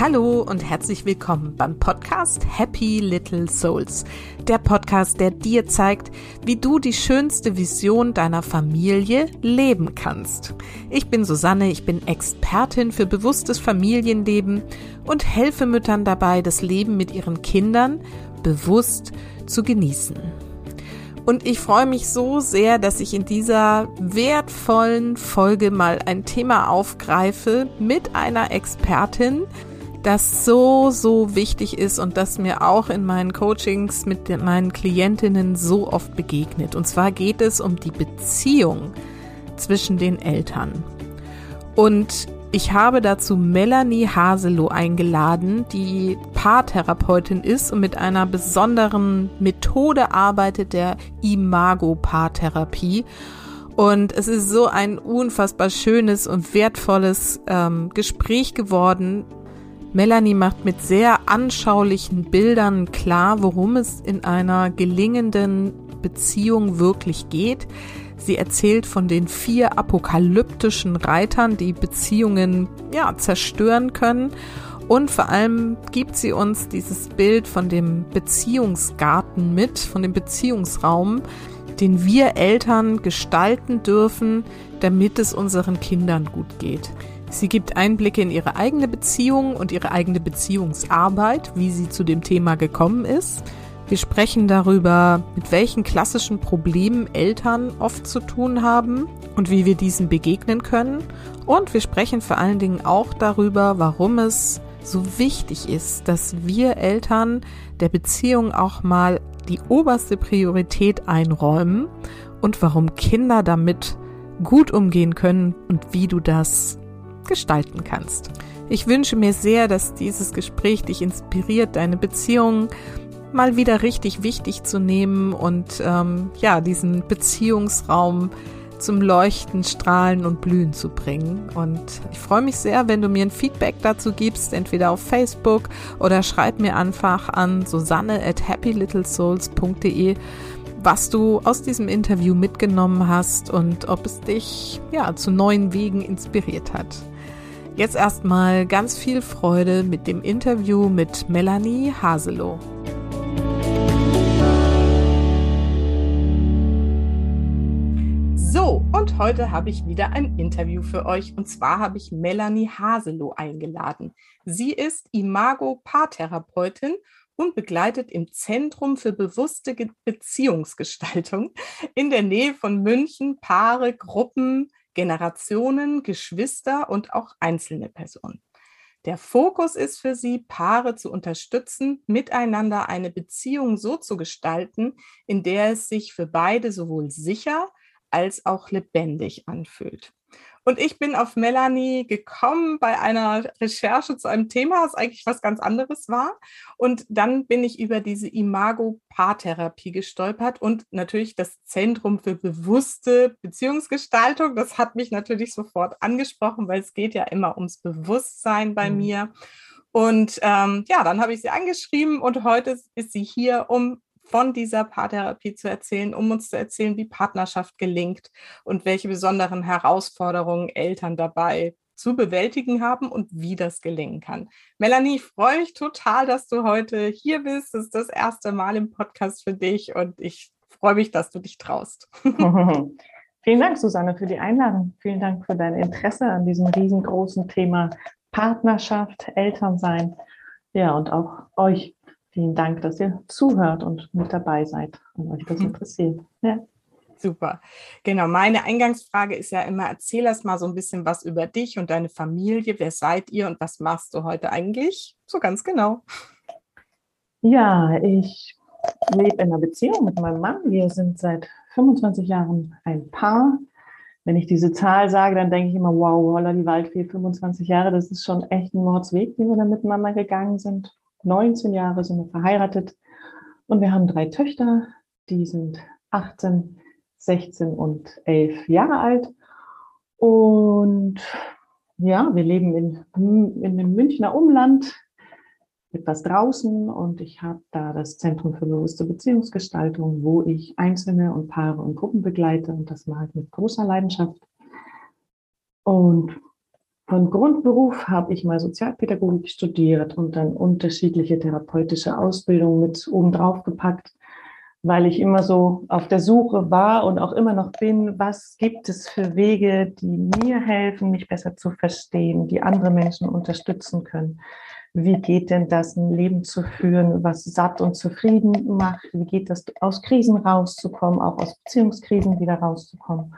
Hallo und herzlich willkommen beim Podcast Happy Little Souls. Der Podcast, der dir zeigt, wie du die schönste Vision deiner Familie leben kannst. Ich bin Susanne, ich bin Expertin für bewusstes Familienleben und helfe Müttern dabei, das Leben mit ihren Kindern bewusst zu genießen. Und ich freue mich so sehr, dass ich in dieser wertvollen Folge mal ein Thema aufgreife mit einer Expertin, das so, so wichtig ist und das mir auch in meinen Coachings mit meinen Klientinnen so oft begegnet. Und zwar geht es um die Beziehung zwischen den Eltern. Und ich habe dazu Melanie Haselow eingeladen, die Paartherapeutin ist und mit einer besonderen Methode arbeitet, der Imago-Paartherapie. Und es ist so ein unfassbar schönes und wertvolles ähm, Gespräch geworden, Melanie macht mit sehr anschaulichen Bildern klar, worum es in einer gelingenden Beziehung wirklich geht. Sie erzählt von den vier apokalyptischen Reitern, die Beziehungen ja zerstören können. Und vor allem gibt sie uns dieses Bild von dem Beziehungsgarten mit, von dem Beziehungsraum, den wir Eltern gestalten dürfen, damit es unseren Kindern gut geht. Sie gibt Einblicke in ihre eigene Beziehung und ihre eigene Beziehungsarbeit, wie sie zu dem Thema gekommen ist. Wir sprechen darüber, mit welchen klassischen Problemen Eltern oft zu tun haben und wie wir diesen begegnen können. Und wir sprechen vor allen Dingen auch darüber, warum es so wichtig ist, dass wir Eltern der Beziehung auch mal die oberste Priorität einräumen und warum Kinder damit gut umgehen können und wie du das gestalten kannst. Ich wünsche mir sehr, dass dieses Gespräch dich inspiriert, deine Beziehung mal wieder richtig wichtig zu nehmen und ähm, ja, diesen Beziehungsraum zum Leuchten, Strahlen und Blühen zu bringen. Und ich freue mich sehr, wenn du mir ein Feedback dazu gibst, entweder auf Facebook oder schreib mir einfach an susanne at happylittlesouls.de, was du aus diesem Interview mitgenommen hast und ob es dich ja zu neuen Wegen inspiriert hat. Jetzt erstmal ganz viel Freude mit dem Interview mit Melanie Haselow. So, und heute habe ich wieder ein Interview für euch. Und zwar habe ich Melanie Haselow eingeladen. Sie ist Imago-Paartherapeutin und begleitet im Zentrum für bewusste Beziehungsgestaltung in der Nähe von München Paare, Gruppen, Generationen, Geschwister und auch einzelne Personen. Der Fokus ist für sie, Paare zu unterstützen, miteinander eine Beziehung so zu gestalten, in der es sich für beide sowohl sicher als auch lebendig anfühlt. Und ich bin auf Melanie gekommen bei einer Recherche zu einem Thema, das eigentlich was ganz anderes war. Und dann bin ich über diese Imago-Paartherapie gestolpert und natürlich das Zentrum für bewusste Beziehungsgestaltung. Das hat mich natürlich sofort angesprochen, weil es geht ja immer ums Bewusstsein bei mhm. mir. Und ähm, ja, dann habe ich sie angeschrieben und heute ist sie hier, um von dieser Paartherapie zu erzählen, um uns zu erzählen, wie Partnerschaft gelingt und welche besonderen Herausforderungen Eltern dabei zu bewältigen haben und wie das gelingen kann. Melanie, ich freue mich total, dass du heute hier bist. Das ist das erste Mal im Podcast für dich und ich freue mich, dass du dich traust. Vielen Dank, Susanne, für die Einladung. Vielen Dank für dein Interesse an diesem riesengroßen Thema Partnerschaft, Elternsein. Ja, und auch euch Vielen Dank, dass ihr zuhört und mit dabei seid und euch das interessiert. Ja. Super. Genau, meine Eingangsfrage ist ja immer, erzähl erst mal so ein bisschen was über dich und deine Familie. Wer seid ihr und was machst du heute eigentlich? So ganz genau. Ja, ich lebe in einer Beziehung mit meinem Mann. Wir sind seit 25 Jahren ein Paar. Wenn ich diese Zahl sage, dann denke ich immer, wow, holla die Waldfee, 25 Jahre, das ist schon echt ein Mordsweg, wie wir da miteinander gegangen sind. 19 Jahre sind wir verheiratet und wir haben drei Töchter, die sind 18, 16 und 11 Jahre alt. Und ja, wir leben in, in dem Münchner Umland, etwas draußen und ich habe da das Zentrum für bewusste Beziehungsgestaltung, wo ich Einzelne und Paare und Gruppen begleite und das mache ich mit großer Leidenschaft. Und von Grundberuf habe ich mal Sozialpädagogik studiert und dann unterschiedliche therapeutische Ausbildungen mit obendrauf gepackt, weil ich immer so auf der Suche war und auch immer noch bin, was gibt es für Wege, die mir helfen, mich besser zu verstehen, die andere Menschen unterstützen können. Wie geht denn das, ein Leben zu führen, was satt und zufrieden macht? Wie geht das, aus Krisen rauszukommen, auch aus Beziehungskrisen wieder rauszukommen?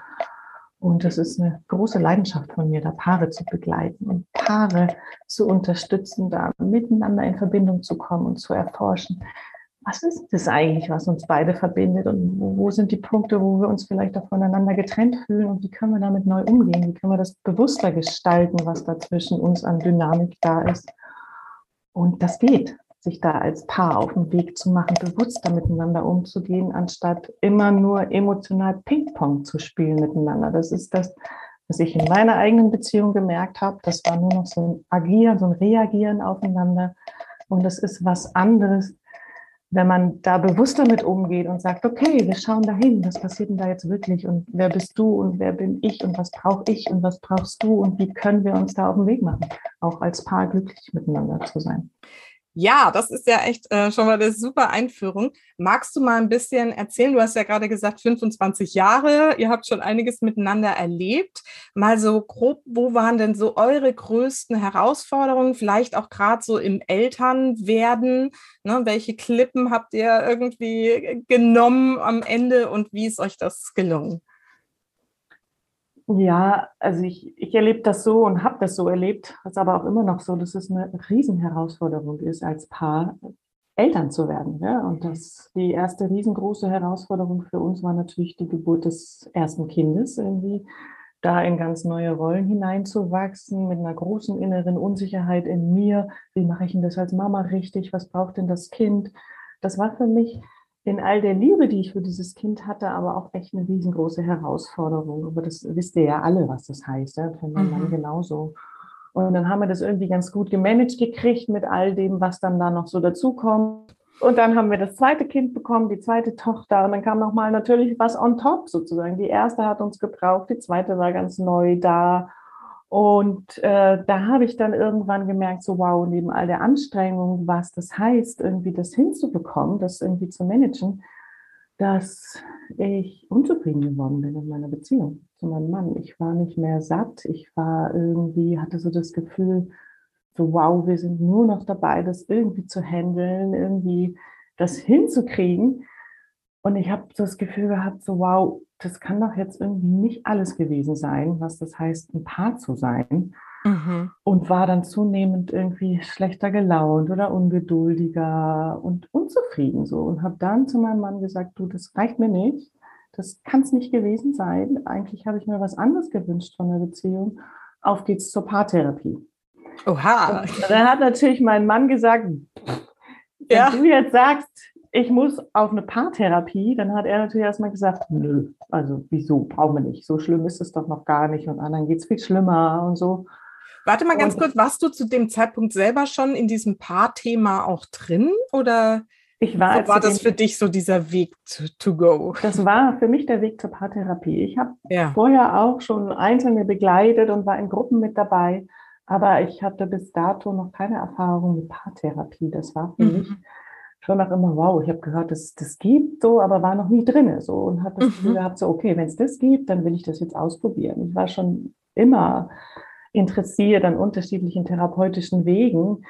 Und es ist eine große Leidenschaft von mir, da Paare zu begleiten und Paare zu unterstützen, da miteinander in Verbindung zu kommen und zu erforschen. Was ist das eigentlich, was uns beide verbindet und wo, wo sind die Punkte, wo wir uns vielleicht auch voneinander getrennt fühlen und wie können wir damit neu umgehen? Wie können wir das bewusster gestalten, was da zwischen uns an Dynamik da ist? Und das geht sich da als Paar auf den Weg zu machen, bewusster miteinander umzugehen, anstatt immer nur emotional Ping-Pong zu spielen miteinander. Das ist das, was ich in meiner eigenen Beziehung gemerkt habe. Das war nur noch so ein Agieren, so ein Reagieren aufeinander. Und das ist was anderes, wenn man da bewusst damit umgeht und sagt, okay, wir schauen dahin, was passiert denn da jetzt wirklich und wer bist du und wer bin ich und was brauche ich und was brauchst du und wie können wir uns da auf den Weg machen, auch als Paar glücklich miteinander zu sein. Ja, das ist ja echt äh, schon mal eine super Einführung. Magst du mal ein bisschen erzählen? Du hast ja gerade gesagt, 25 Jahre, ihr habt schon einiges miteinander erlebt. Mal so grob, wo waren denn so eure größten Herausforderungen? Vielleicht auch gerade so im Elternwerden. Ne? Welche Klippen habt ihr irgendwie genommen am Ende und wie ist euch das gelungen? Ja, also ich, ich erlebe das so und habe das so erlebt, ist aber auch immer noch so, dass es eine Riesenherausforderung ist, als Paar Eltern zu werden. Ja? Und das, die erste riesengroße Herausforderung für uns war natürlich die Geburt des ersten Kindes, irgendwie da in ganz neue Rollen hineinzuwachsen, mit einer großen inneren Unsicherheit in mir. Wie mache ich denn das als Mama richtig? Was braucht denn das Kind? Das war für mich in all der Liebe, die ich für dieses Kind hatte, aber auch echt eine riesengroße Herausforderung. Aber das wisst ihr ja alle, was das heißt, ja? für meinen mhm. Mann genauso. Und dann haben wir das irgendwie ganz gut gemanagt gekriegt mit all dem, was dann da noch so dazukommt. Und dann haben wir das zweite Kind bekommen, die zweite Tochter. Und dann kam nochmal natürlich was on top sozusagen. Die erste hat uns gebraucht, die zweite war ganz neu da. Und äh, da habe ich dann irgendwann gemerkt, so wow, neben all der Anstrengung, was das heißt, irgendwie das hinzubekommen, das irgendwie zu managen, dass ich unzufrieden geworden bin in meiner Beziehung zu meinem Mann. Ich war nicht mehr satt, ich war irgendwie, hatte so das Gefühl, so wow, wir sind nur noch dabei, das irgendwie zu handeln, irgendwie das hinzukriegen. Und ich habe das Gefühl gehabt, so wow, das kann doch jetzt irgendwie nicht alles gewesen sein, was das heißt, ein Paar zu sein. Mhm. Und war dann zunehmend irgendwie schlechter gelaunt oder ungeduldiger und unzufrieden so. Und habe dann zu meinem Mann gesagt, du, das reicht mir nicht. Das kann es nicht gewesen sein. Eigentlich habe ich mir was anderes gewünscht von der Beziehung. Auf geht's zur Paartherapie. Oha. Und dann hat natürlich mein Mann gesagt, wenn ja. du jetzt sagst, ich muss auf eine Paartherapie, dann hat er natürlich erstmal gesagt, nö, also wieso, brauchen wir nicht. So schlimm ist es doch noch gar nicht und anderen geht es viel schlimmer und so. Warte mal ganz und, kurz, warst du zu dem Zeitpunkt selber schon in diesem Paarthema auch drin oder ich war, so war das für dich so dieser Weg to, to, go? Das war für mich der Weg zur Paartherapie. Ich habe ja. vorher auch schon Einzelne begleitet und war in Gruppen mit dabei, aber ich hatte bis dato noch keine Erfahrung mit Paartherapie. Das war für mhm. mich schon auch immer, wow, ich habe gehört, dass das gibt so, aber war noch nie drin so und habe das Gefühl mhm. gehabt, so, okay, wenn es das gibt, dann will ich das jetzt ausprobieren. Ich war schon immer interessiert an unterschiedlichen therapeutischen Wegen,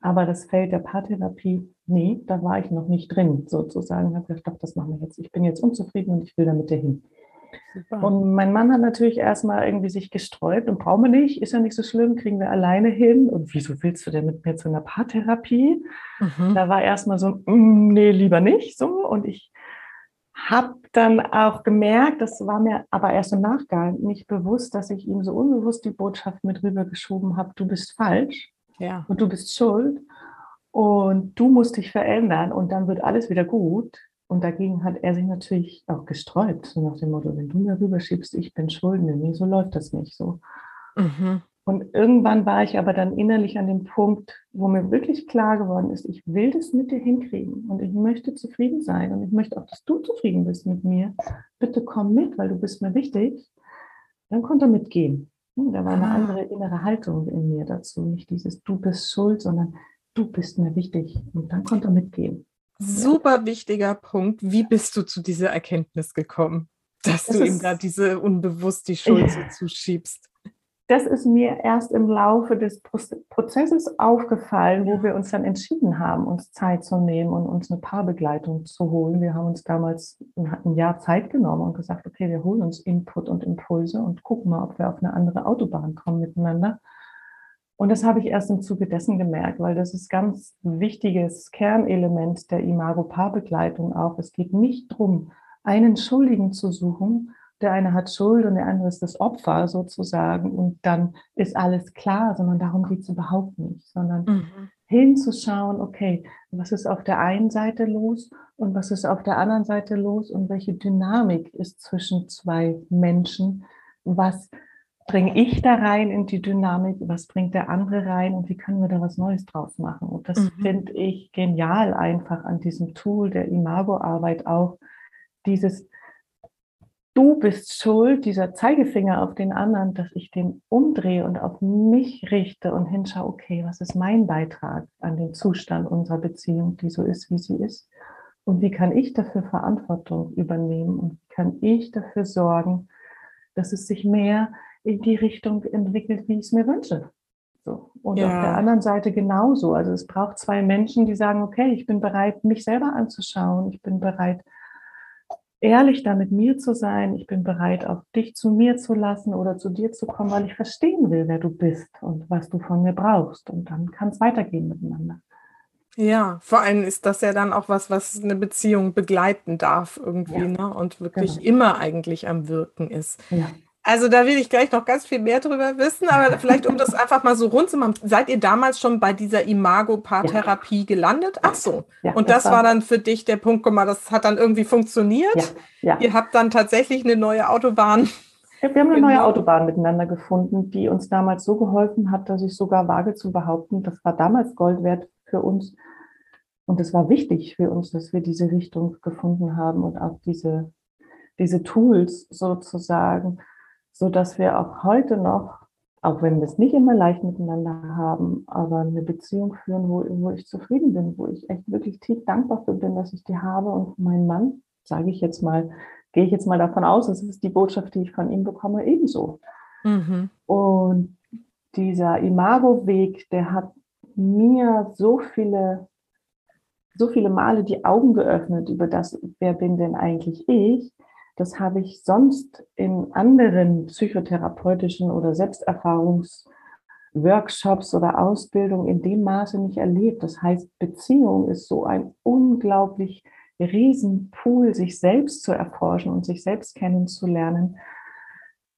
aber das Feld der Paartherapie, nee, da war ich noch nicht drin, sozusagen. Ich habe gedacht, doch, das machen wir jetzt. Ich bin jetzt unzufrieden und ich will damit dahin. Super. Und mein Mann hat natürlich erstmal irgendwie sich gesträubt und brauchen wir nicht, ist ja nicht so schlimm, kriegen wir alleine hin. Und wieso willst du denn mit mir zu einer Paartherapie? Mhm. Da war erstmal so, mm, nee, lieber nicht so. Und ich habe dann auch gemerkt, das war mir aber erst im Nachgang nicht bewusst, dass ich ihm so unbewusst die Botschaft mit rübergeschoben habe, du bist falsch ja. und du bist schuld und du musst dich verändern und dann wird alles wieder gut. Und dagegen hat er sich natürlich auch gesträubt, so nach dem Motto, wenn du mir rüberschiebst, ich bin schuld, nee, so läuft das nicht so. Mhm. Und irgendwann war ich aber dann innerlich an dem Punkt, wo mir wirklich klar geworden ist, ich will das mit dir hinkriegen und ich möchte zufrieden sein und ich möchte auch, dass du zufrieden bist mit mir. Bitte komm mit, weil du bist mir wichtig. Dann konnte er mitgehen. Hm, da war eine ah. andere innere Haltung in mir dazu. Nicht dieses Du bist schuld, sondern du bist mir wichtig. Und dann konnte er mitgehen. Super wichtiger Punkt. Wie bist du zu dieser Erkenntnis gekommen, dass das du ihm da diese unbewusst die Schuld so zuschiebst? das ist mir erst im Laufe des Prozesses aufgefallen, wo wir uns dann entschieden haben, uns Zeit zu nehmen und uns eine Paarbegleitung zu holen. Wir haben uns damals ein Jahr Zeit genommen und gesagt, okay, wir holen uns Input und Impulse und gucken mal, ob wir auf eine andere Autobahn kommen miteinander. Und das habe ich erst im Zuge dessen gemerkt, weil das ist ganz wichtiges Kernelement der Imago-Paarbegleitung auch. Es geht nicht darum, einen Schuldigen zu suchen, der eine hat Schuld und der andere ist das Opfer sozusagen und dann ist alles klar, sondern darum geht es überhaupt nicht, sondern mhm. hinzuschauen, okay, was ist auf der einen Seite los und was ist auf der anderen Seite los und welche Dynamik ist zwischen zwei Menschen, was bringe ich da rein in die Dynamik, was bringt der andere rein und wie können wir da was Neues draus machen. Und das mhm. finde ich genial einfach an diesem Tool der Imago-Arbeit auch, dieses du bist schuld, dieser Zeigefinger auf den anderen, dass ich den umdrehe und auf mich richte und hinschaue, okay, was ist mein Beitrag an den Zustand unserer Beziehung, die so ist, wie sie ist? Und wie kann ich dafür Verantwortung übernehmen und wie kann ich dafür sorgen, dass es sich mehr in die Richtung entwickelt, wie ich es mir wünsche? So. Und ja. auf der anderen Seite genauso. Also es braucht zwei Menschen, die sagen, okay, ich bin bereit, mich selber anzuschauen, ich bin bereit, ehrlich da mit mir zu sein. Ich bin bereit, auch dich zu mir zu lassen oder zu dir zu kommen, weil ich verstehen will, wer du bist und was du von mir brauchst. Und dann kann es weitergehen miteinander. Ja, vor allem ist das ja dann auch was, was eine Beziehung begleiten darf irgendwie, ja, ne? Und wirklich genau. immer eigentlich am Wirken ist. Ja. Also da will ich gleich noch ganz viel mehr drüber wissen, aber vielleicht um das einfach mal so rund zu machen. Seid ihr damals schon bei dieser Imago-Paartherapie ja. gelandet? Ach so. Ja, und das, das war dann für dich der Punkt, guck mal, das hat dann irgendwie funktioniert. Ja, ja. Ihr habt dann tatsächlich eine neue Autobahn. wir haben eine genau. neue Autobahn miteinander gefunden, die uns damals so geholfen hat, dass ich sogar wage zu behaupten, das war damals Gold wert für uns. Und es war wichtig für uns, dass wir diese Richtung gefunden haben und auch diese, diese Tools sozusagen so dass wir auch heute noch, auch wenn wir es nicht immer leicht miteinander haben, aber eine Beziehung führen, wo, wo ich zufrieden bin, wo ich echt wirklich tief dankbar für bin, dass ich die habe und mein Mann, sage ich jetzt mal, gehe ich jetzt mal davon aus, das ist die Botschaft, die ich von ihm bekomme, ebenso. Mhm. Und dieser Imago-Weg, der hat mir so viele, so viele Male die Augen geöffnet über das, wer bin denn eigentlich ich, das habe ich sonst in anderen psychotherapeutischen oder Selbsterfahrungsworkshops oder Ausbildung in dem Maße nicht erlebt. Das heißt, Beziehung ist so ein unglaublich Riesenpool, sich selbst zu erforschen und sich selbst kennenzulernen.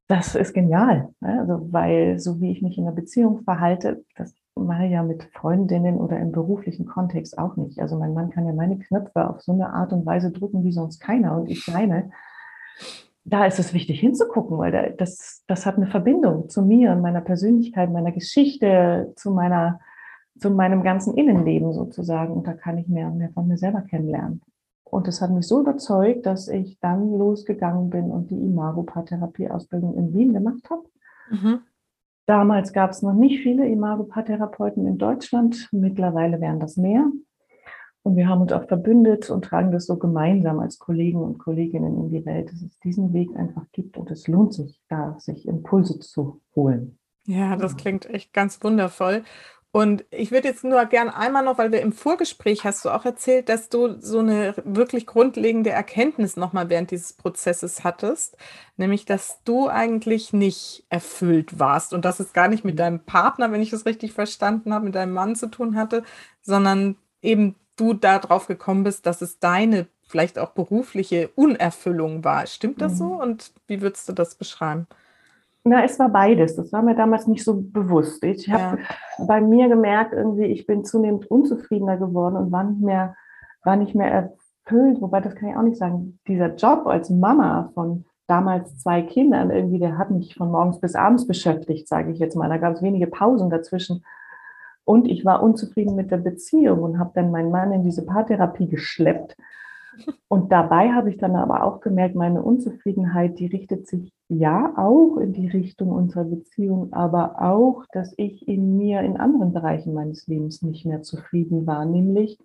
Das ist genial, ne? also, weil so wie ich mich in der Beziehung verhalte, das mache ich ja mit Freundinnen oder im beruflichen Kontext auch nicht. Also mein Mann kann ja meine Knöpfe auf so eine Art und Weise drücken wie sonst keiner und ich seine da ist es wichtig hinzugucken, weil das, das hat eine Verbindung zu mir und meiner Persönlichkeit, meiner Geschichte, zu meiner, zu meinem ganzen Innenleben sozusagen. Und da kann ich mehr und mehr von mir selber kennenlernen. Und das hat mich so überzeugt, dass ich dann losgegangen bin und die Imago-Paartherapie-Ausbildung in Wien gemacht habe. Mhm. Damals gab es noch nicht viele Imago-Paartherapeuten in Deutschland. Mittlerweile wären das mehr. Und wir haben uns auch verbündet und tragen das so gemeinsam als Kollegen und Kolleginnen in die Welt, dass es diesen Weg einfach gibt und es lohnt sich, da sich Impulse zu holen. Ja, das klingt echt ganz wundervoll. Und ich würde jetzt nur gerne einmal noch, weil wir im Vorgespräch hast du auch erzählt, dass du so eine wirklich grundlegende Erkenntnis nochmal während dieses Prozesses hattest, nämlich dass du eigentlich nicht erfüllt warst und dass es gar nicht mit deinem Partner, wenn ich das richtig verstanden habe, mit deinem Mann zu tun hatte, sondern eben du darauf gekommen bist, dass es deine vielleicht auch berufliche Unerfüllung war. Stimmt das mhm. so? Und wie würdest du das beschreiben? Na, es war beides. Das war mir damals nicht so bewusst. Ich habe ja. bei mir gemerkt, irgendwie, ich bin zunehmend unzufriedener geworden und war nicht mehr, war nicht mehr erfüllt. Wobei, das kann ich auch nicht sagen. Dieser Job als Mama von damals zwei Kindern, irgendwie, der hat mich von morgens bis abends beschäftigt, sage ich jetzt mal. Da gab es wenige Pausen dazwischen. Und ich war unzufrieden mit der Beziehung und habe dann meinen Mann in diese Paartherapie geschleppt. Und dabei habe ich dann aber auch gemerkt, meine Unzufriedenheit, die richtet sich ja auch in die Richtung unserer Beziehung, aber auch, dass ich in mir in anderen Bereichen meines Lebens nicht mehr zufrieden war, nämlich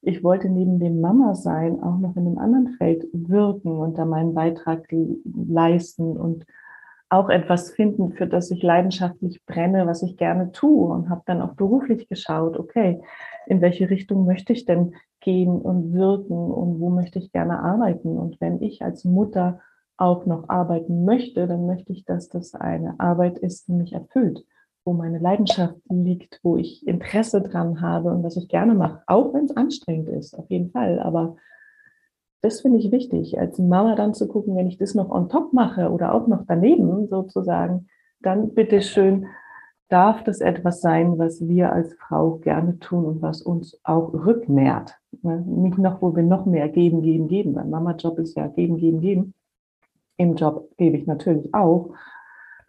ich wollte neben dem Mama sein auch noch in einem anderen Feld wirken und da meinen Beitrag leisten und auch etwas finden, für das ich leidenschaftlich brenne, was ich gerne tue und habe dann auch beruflich geschaut, okay, in welche Richtung möchte ich denn gehen und wirken und wo möchte ich gerne arbeiten. Und wenn ich als Mutter auch noch arbeiten möchte, dann möchte ich, dass das eine Arbeit ist, die mich erfüllt, wo meine Leidenschaft liegt, wo ich Interesse dran habe und was ich gerne mache, auch wenn es anstrengend ist, auf jeden Fall. Aber das finde ich wichtig, als Mama dann zu gucken, wenn ich das noch on top mache oder auch noch daneben sozusagen, dann bitte schön darf das etwas sein, was wir als Frau gerne tun und was uns auch rücknährt. Ne? Nicht noch, wo wir noch mehr geben, geben, geben. Mein Mama-Job ist ja geben, geben, geben. Im Job gebe ich natürlich auch.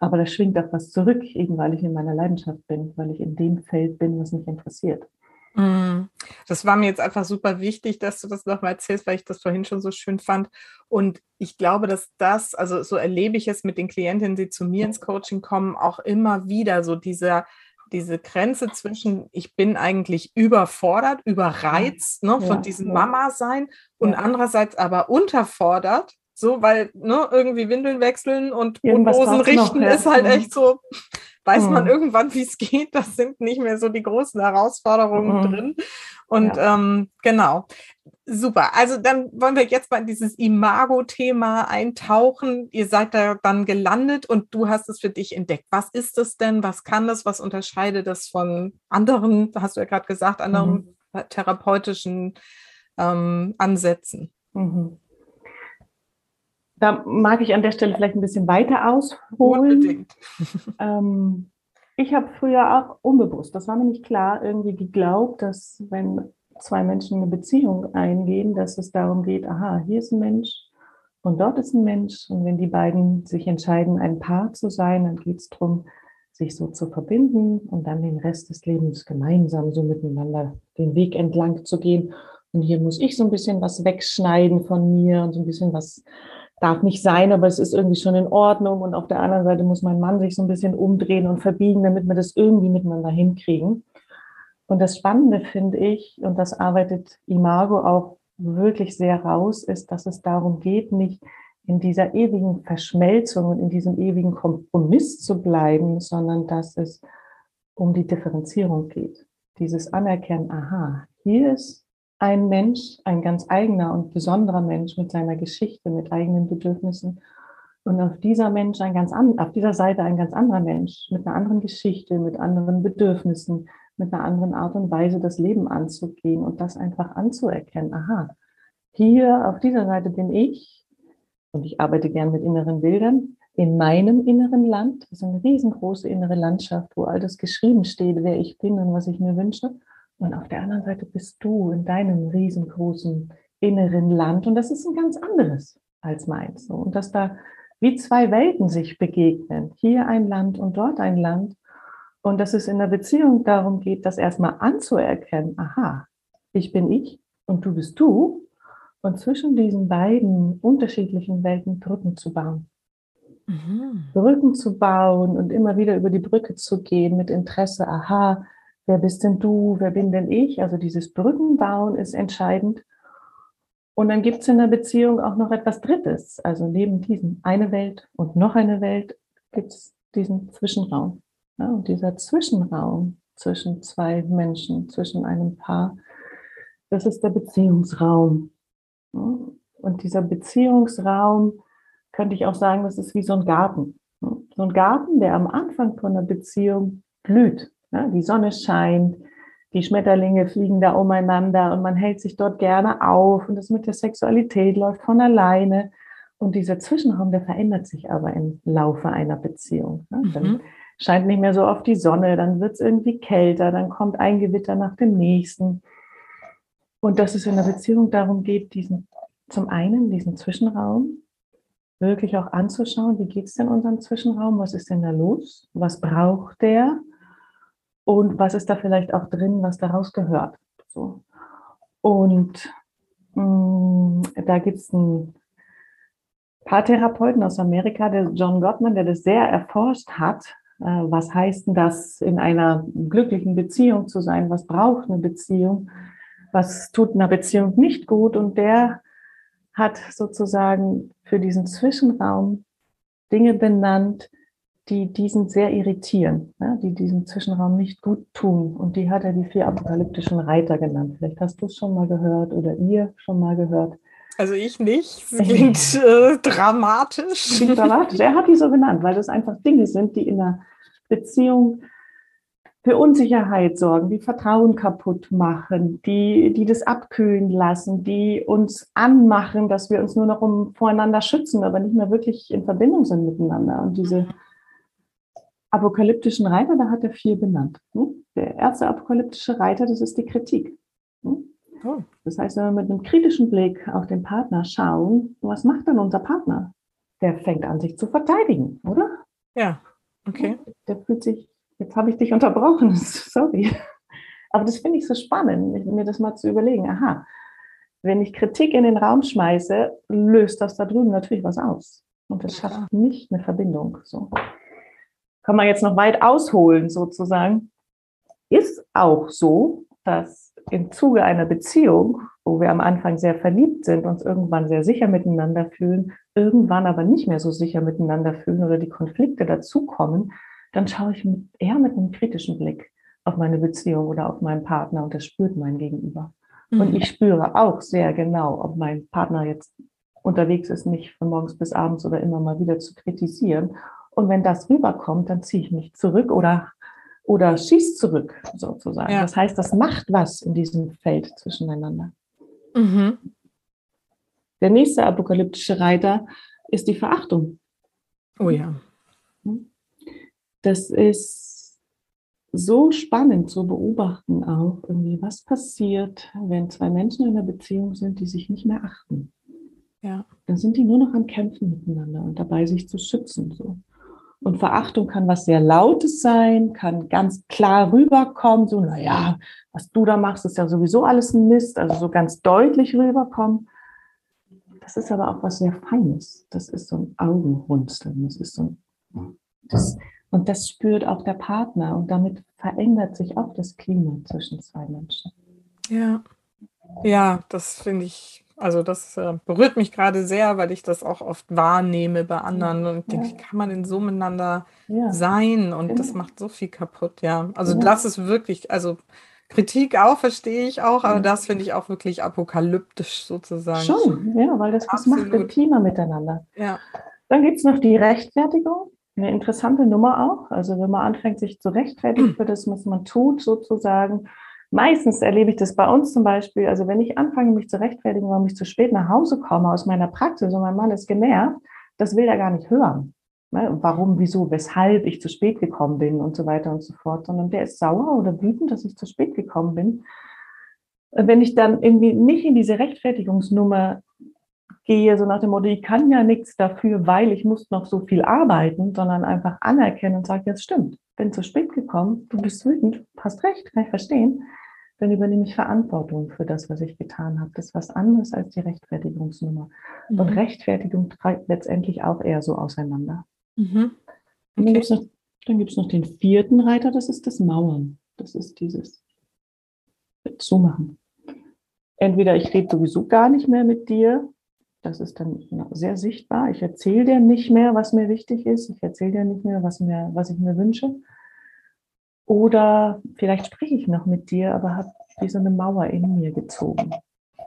Aber da schwingt auch was zurück, eben weil ich in meiner Leidenschaft bin, weil ich in dem Feld bin, was mich interessiert. Mhm. Das war mir jetzt einfach super wichtig, dass du das nochmal erzählst, weil ich das vorhin schon so schön fand. Und ich glaube, dass das, also so erlebe ich es mit den Klientinnen, die zu mir ins Coaching kommen, auch immer wieder so dieser, diese Grenze zwischen, ich bin eigentlich überfordert, überreizt ne, von ja, diesem ja. Mama-Sein und ja. andererseits aber unterfordert, so, weil ne, irgendwie Windeln wechseln und Hosen richten noch, ist halt mhm. echt so, weiß mhm. man irgendwann, wie es geht. Das sind nicht mehr so die großen Herausforderungen mhm. drin. Und ja. ähm, genau. Super. Also dann wollen wir jetzt mal in dieses Imago-Thema eintauchen. Ihr seid da dann gelandet und du hast es für dich entdeckt. Was ist es denn? Was kann das? Was unterscheidet das von anderen, hast du ja gerade gesagt, anderen mhm. therapeutischen ähm, Ansätzen? Mhm. Da mag ich an der Stelle vielleicht ein bisschen weiter ausholen. Unbedingt. Ähm, ich habe früher auch unbewusst, das war mir nicht klar, irgendwie geglaubt, dass wenn zwei Menschen eine Beziehung eingehen, dass es darum geht, aha, hier ist ein Mensch und dort ist ein Mensch. Und wenn die beiden sich entscheiden, ein Paar zu sein, dann geht es darum, sich so zu verbinden und dann den Rest des Lebens gemeinsam so miteinander den Weg entlang zu gehen. Und hier muss ich so ein bisschen was wegschneiden von mir und so ein bisschen was darf nicht sein, aber es ist irgendwie schon in Ordnung. Und auf der anderen Seite muss mein Mann sich so ein bisschen umdrehen und verbiegen, damit wir das irgendwie miteinander hinkriegen. Und das Spannende finde ich, und das arbeitet Imago auch wirklich sehr raus, ist, dass es darum geht, nicht in dieser ewigen Verschmelzung und in diesem ewigen Kompromiss zu bleiben, sondern dass es um die Differenzierung geht. Dieses Anerkennen, aha, hier ist ein Mensch, ein ganz eigener und besonderer Mensch mit seiner Geschichte, mit eigenen Bedürfnissen. Und auf dieser Mensch ein ganz an, auf dieser Seite ein ganz anderer Mensch mit einer anderen Geschichte, mit anderen Bedürfnissen, mit einer anderen Art und Weise das Leben anzugehen und das einfach anzuerkennen. Aha, hier auf dieser Seite bin ich und ich arbeite gern mit inneren Bildern in meinem inneren Land. Das ist eine riesengroße innere Landschaft, wo all das geschrieben steht, wer ich bin und was ich mir wünsche. Und auf der anderen Seite bist du in deinem riesengroßen inneren Land und das ist ein ganz anderes als meins. Und dass da wie zwei Welten sich begegnen. Hier ein Land und dort ein Land. Und dass es in der Beziehung darum geht, das erstmal anzuerkennen. Aha, ich bin ich und du bist du. Und zwischen diesen beiden unterschiedlichen Welten Brücken zu bauen. Mhm. Brücken zu bauen und immer wieder über die Brücke zu gehen mit Interesse. Aha, Wer bist denn du? Wer bin denn ich? Also dieses Brückenbauen ist entscheidend. Und dann gibt es in der Beziehung auch noch etwas Drittes. Also neben diesem eine Welt und noch eine Welt gibt es diesen Zwischenraum. Ja, und dieser Zwischenraum zwischen zwei Menschen, zwischen einem Paar, das ist der Beziehungsraum. Und dieser Beziehungsraum könnte ich auch sagen, das ist wie so ein Garten. So ein Garten, der am Anfang von der Beziehung blüht. Ne? Die Sonne scheint, die Schmetterlinge fliegen da umeinander und man hält sich dort gerne auf und das mit der Sexualität läuft von alleine. Und dieser Zwischenraum, der verändert sich aber im Laufe einer Beziehung. Ne? Dann mhm. scheint nicht mehr so oft die Sonne, dann wird es irgendwie kälter, dann kommt ein Gewitter nach dem nächsten. Und dass es in der Beziehung darum geht, diesen, zum einen diesen Zwischenraum wirklich auch anzuschauen, wie geht es denn unserem Zwischenraum, was ist denn da los, was braucht der und was ist da vielleicht auch drin, was daraus gehört. So. Und Mm, da gibt es einen Paartherapeuten aus Amerika, der John Gottman, der das sehr erforscht hat. Äh, was heißt denn das, in einer glücklichen Beziehung zu sein? Was braucht eine Beziehung? Was tut einer Beziehung nicht gut? Und der hat sozusagen für diesen Zwischenraum Dinge benannt, die diesen sehr irritieren, ja, die diesen Zwischenraum nicht gut tun. Und die hat er die vier apokalyptischen Reiter genannt. Vielleicht hast du es schon mal gehört oder ihr schon mal gehört. Also ich nicht. Es klingt äh, dramatisch. Klingt dramatisch. Er hat die so genannt, weil das einfach Dinge sind, die in einer Beziehung für Unsicherheit sorgen, die Vertrauen kaputt machen, die, die das abkühlen lassen, die uns anmachen, dass wir uns nur noch um voreinander schützen, aber nicht mehr wirklich in Verbindung sind miteinander. Und diese apokalyptischen Reiter, da hat er vier benannt. Hm? Der erste apokalyptische Reiter, das ist die Kritik. Hm? Oh. Das heißt, wenn wir mit einem kritischen Blick auf den Partner schauen, was macht denn unser Partner? Der fängt an, sich zu verteidigen, oder? Ja, okay. Der fühlt sich, jetzt habe ich dich unterbrochen, sorry. Aber das finde ich so spannend, mir das mal zu überlegen. Aha, wenn ich Kritik in den Raum schmeiße, löst das da drüben natürlich was aus. Und das schafft nicht eine Verbindung. So kann man jetzt noch weit ausholen sozusagen, ist auch so, dass im Zuge einer Beziehung, wo wir am Anfang sehr verliebt sind, uns irgendwann sehr sicher miteinander fühlen, irgendwann aber nicht mehr so sicher miteinander fühlen oder die Konflikte dazukommen, dann schaue ich eher mit einem kritischen Blick auf meine Beziehung oder auf meinen Partner und das spürt mein Gegenüber. Mhm. Und ich spüre auch sehr genau, ob mein Partner jetzt unterwegs ist, mich von morgens bis abends oder immer mal wieder zu kritisieren und wenn das rüberkommt, dann ziehe ich mich zurück oder, oder schieß zurück, sozusagen. Ja. Das heißt, das macht was in diesem Feld zwischeneinander. Mhm. Der nächste apokalyptische Reiter ist die Verachtung. Oh ja. Das ist so spannend zu beobachten auch irgendwie, was passiert, wenn zwei Menschen in einer Beziehung sind, die sich nicht mehr achten. Ja. Dann sind die nur noch am Kämpfen miteinander und dabei, sich zu schützen. So. Und Verachtung kann was sehr Lautes sein, kann ganz klar rüberkommen, so, naja, was du da machst, ist ja sowieso alles ein Mist, also so ganz deutlich rüberkommen. Das ist aber auch was sehr Feines. Das ist so ein Augenrunzeln. Das ist so ein, das, und das spürt auch der Partner und damit verändert sich auch das Klima zwischen zwei Menschen. Ja, ja, das finde ich also das äh, berührt mich gerade sehr, weil ich das auch oft wahrnehme bei anderen und denke, wie kann man denn so miteinander ja. sein? Und das macht so viel kaputt, ja. Also ja. das ist wirklich, also Kritik auch, verstehe ich auch, aber das finde ich auch wirklich apokalyptisch sozusagen. Schon, ja, weil das was macht mit Klima miteinander. Ja. Dann gibt es noch die Rechtfertigung. Eine interessante Nummer auch. Also wenn man anfängt, sich zu rechtfertigen für das, was man tut, sozusagen, Meistens erlebe ich das bei uns zum Beispiel, also wenn ich anfange, mich zu rechtfertigen, warum ich zu spät nach Hause komme aus meiner Praxis und mein Mann ist genervt, das will er gar nicht hören. Ne? Warum, wieso, weshalb ich zu spät gekommen bin und so weiter und so fort, sondern der ist sauer oder wütend, dass ich zu spät gekommen bin. Wenn ich dann irgendwie nicht in diese Rechtfertigungsnummer gehe, so nach dem Motto, ich kann ja nichts dafür, weil ich muss noch so viel arbeiten, sondern einfach anerkennen und sage, es stimmt, bin zu spät gekommen, du bist wütend, hast recht, kann ich verstehen dann übernehme ich Verantwortung für das, was ich getan habe. Das ist was anderes als die Rechtfertigungsnummer. Mhm. Und Rechtfertigung treibt letztendlich auch eher so auseinander. Mhm. Okay. dann gibt es noch, noch den vierten Reiter, das ist das Mauern. Das ist dieses Zumachen. Entweder ich rede sowieso gar nicht mehr mit dir, das ist dann sehr sichtbar. Ich erzähle dir nicht mehr, was mir wichtig ist. Ich erzähle dir nicht mehr, was, mir, was ich mir wünsche. Oder vielleicht spreche ich noch mit dir, aber habe wie so eine Mauer in mir gezogen.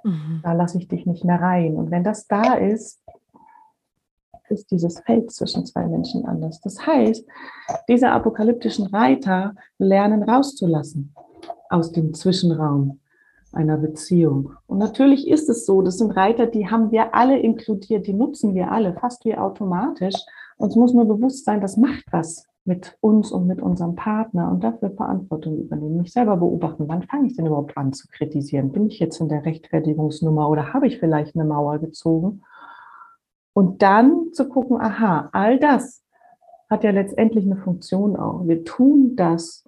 Mhm. Da lasse ich dich nicht mehr rein. Und wenn das da ist, ist dieses Feld zwischen zwei Menschen anders. Das heißt, diese apokalyptischen Reiter lernen rauszulassen aus dem Zwischenraum einer Beziehung. Und natürlich ist es so, das sind Reiter, die haben wir alle inkludiert, die nutzen wir alle, fast wie automatisch. Uns muss nur bewusst sein, das macht was mit uns und mit unserem Partner und dafür Verantwortung übernehmen, mich selber beobachten, wann fange ich denn überhaupt an zu kritisieren? Bin ich jetzt in der Rechtfertigungsnummer oder habe ich vielleicht eine Mauer gezogen? Und dann zu gucken, aha, all das hat ja letztendlich eine Funktion auch. Wir tun das,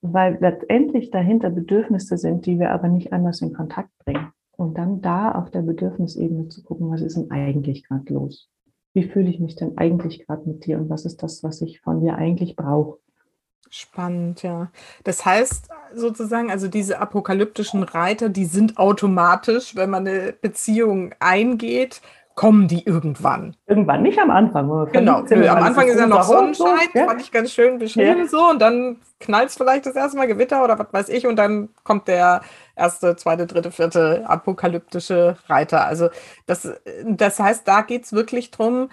weil letztendlich dahinter Bedürfnisse sind, die wir aber nicht anders in Kontakt bringen. Und dann da auf der Bedürfnisebene zu gucken, was ist denn eigentlich gerade los? Wie fühle ich mich denn eigentlich gerade mit dir und was ist das, was ich von dir eigentlich brauche? Spannend, ja. Das heißt sozusagen, also diese apokalyptischen Reiter, die sind automatisch, wenn man eine Beziehung eingeht, kommen die irgendwann. Irgendwann, nicht am Anfang. Genau, nö, am Anfang ist ja noch Sonnenschein, so, ja? fand ich ganz schön beschrieben ja. so und dann knallt es vielleicht das erste Mal Gewitter oder was weiß ich und dann kommt der erste, zweite, dritte, vierte apokalyptische Reiter. Also das, das heißt, da geht es wirklich darum,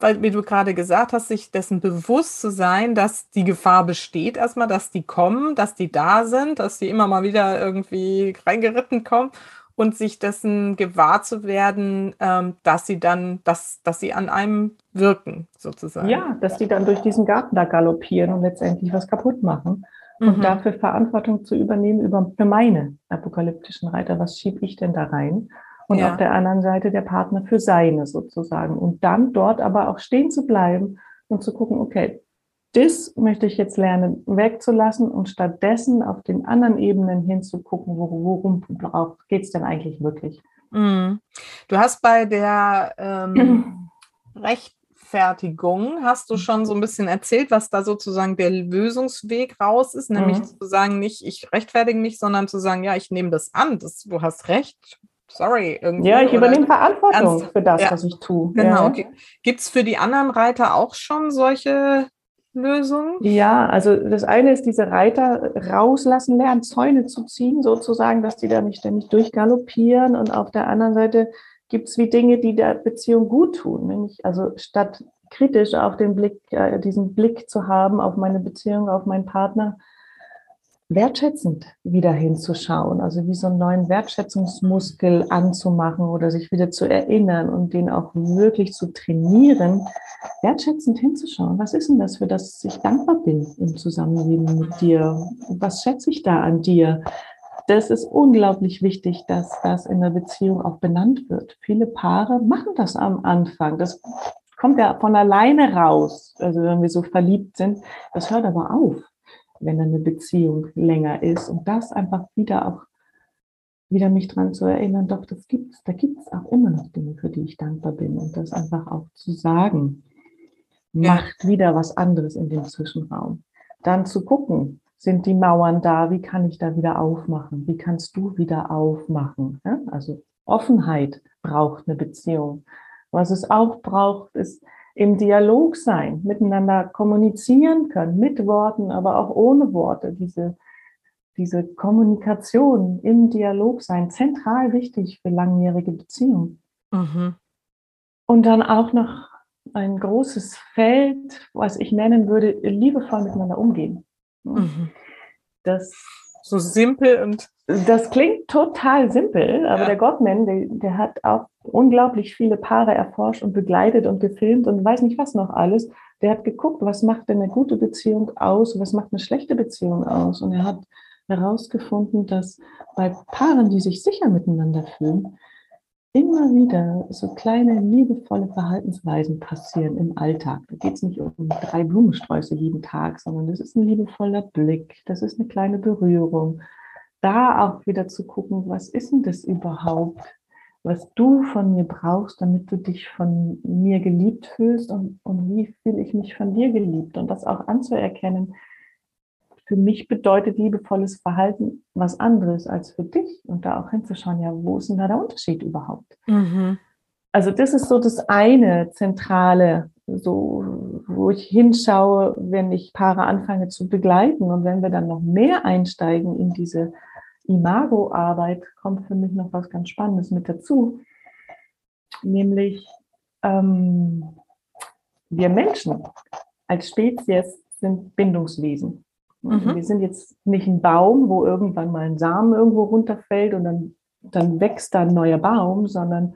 weil, wie du gerade gesagt hast, sich dessen bewusst zu sein, dass die Gefahr besteht erstmal, dass die kommen, dass die da sind, dass die immer mal wieder irgendwie reingeritten kommen und sich dessen gewahr zu werden, ähm, dass sie dann, dass, dass sie an einem wirken, sozusagen. Ja, dass sie dann durch diesen Garten da galoppieren und letztendlich was kaputt machen. Und mhm. dafür Verantwortung zu übernehmen über für meine apokalyptischen Reiter. Was schiebe ich denn da rein? Und ja. auf der anderen Seite der Partner für seine sozusagen. Und dann dort aber auch stehen zu bleiben und zu gucken, okay, das möchte ich jetzt lernen wegzulassen und stattdessen auf den anderen Ebenen hinzugucken, worum geht es denn eigentlich wirklich. Mhm. Du hast bei der ähm, Rechtfertigung, hast du schon so ein bisschen erzählt, was da sozusagen der Lösungsweg raus ist, nämlich mhm. zu sagen, nicht ich rechtfertige mich, sondern zu sagen, ja, ich nehme das an, das, du hast recht, sorry. Irgendwie, ja, ich übernehme Verantwortung ernst, für das, ja, was ich tue. Genau. Ja. Okay. Gibt es für die anderen Reiter auch schon solche Lösung? Ja, also das eine ist diese Reiter rauslassen lernen, Zäune zu ziehen, sozusagen, dass die da nicht ständig durchgaloppieren. Und auf der anderen Seite gibt es wie Dinge, die der Beziehung gut tun. Nämlich also statt kritisch auf den Blick, äh, diesen Blick zu haben auf meine Beziehung, auf meinen Partner, wertschätzend wieder hinzuschauen, also wie so einen neuen Wertschätzungsmuskel anzumachen oder sich wieder zu erinnern und den auch wirklich zu trainieren, wertschätzend hinzuschauen. Was ist denn das, für das ich dankbar bin im Zusammenleben mit dir? Was schätze ich da an dir? Das ist unglaublich wichtig, dass das in der Beziehung auch benannt wird. Viele Paare machen das am Anfang. Das kommt ja von alleine raus, also wenn wir so verliebt sind. Das hört aber auf wenn eine Beziehung länger ist. Und das einfach wieder auch, wieder mich dran zu erinnern, doch, das gibt's, da gibt es auch immer noch Dinge, für die ich dankbar bin. Und das einfach auch zu sagen, macht wieder was anderes in dem Zwischenraum. Dann zu gucken, sind die Mauern da, wie kann ich da wieder aufmachen? Wie kannst du wieder aufmachen? Ja? Also Offenheit braucht eine Beziehung. Was es auch braucht, ist im Dialog sein, miteinander kommunizieren können, mit Worten, aber auch ohne Worte. Diese, diese Kommunikation im Dialog sein, zentral wichtig für langjährige Beziehungen. Mhm. Und dann auch noch ein großes Feld, was ich nennen würde, liebevoll miteinander umgehen. Mhm. Das so simpel und. Das klingt total simpel, aber ja. der Gottman, der, der hat auch unglaublich viele Paare erforscht und begleitet und gefilmt und weiß nicht was noch alles. Der hat geguckt, was macht denn eine gute Beziehung aus, was macht eine schlechte Beziehung aus. Und er hat herausgefunden, dass bei Paaren, die sich sicher miteinander fühlen, immer wieder so kleine liebevolle Verhaltensweisen passieren im Alltag. Da geht es nicht um drei Blumensträuße jeden Tag, sondern das ist ein liebevoller Blick, das ist eine kleine Berührung. Da auch wieder zu gucken, was ist denn das überhaupt, was du von mir brauchst, damit du dich von mir geliebt fühlst und, und wie fühle ich mich von dir geliebt und das auch anzuerkennen, für mich bedeutet liebevolles Verhalten was anderes als für dich. Und da auch hinzuschauen, ja, wo ist denn da der Unterschied überhaupt? Mhm. Also das ist so das eine zentrale, so wo ich hinschaue, wenn ich Paare anfange zu begleiten und wenn wir dann noch mehr einsteigen in diese Imago-Arbeit, kommt für mich noch was ganz Spannendes mit dazu, nämlich ähm, wir Menschen als Spezies sind Bindungswesen. Mhm. Wir sind jetzt nicht ein Baum, wo irgendwann mal ein Samen irgendwo runterfällt und dann, dann wächst da ein neuer Baum, sondern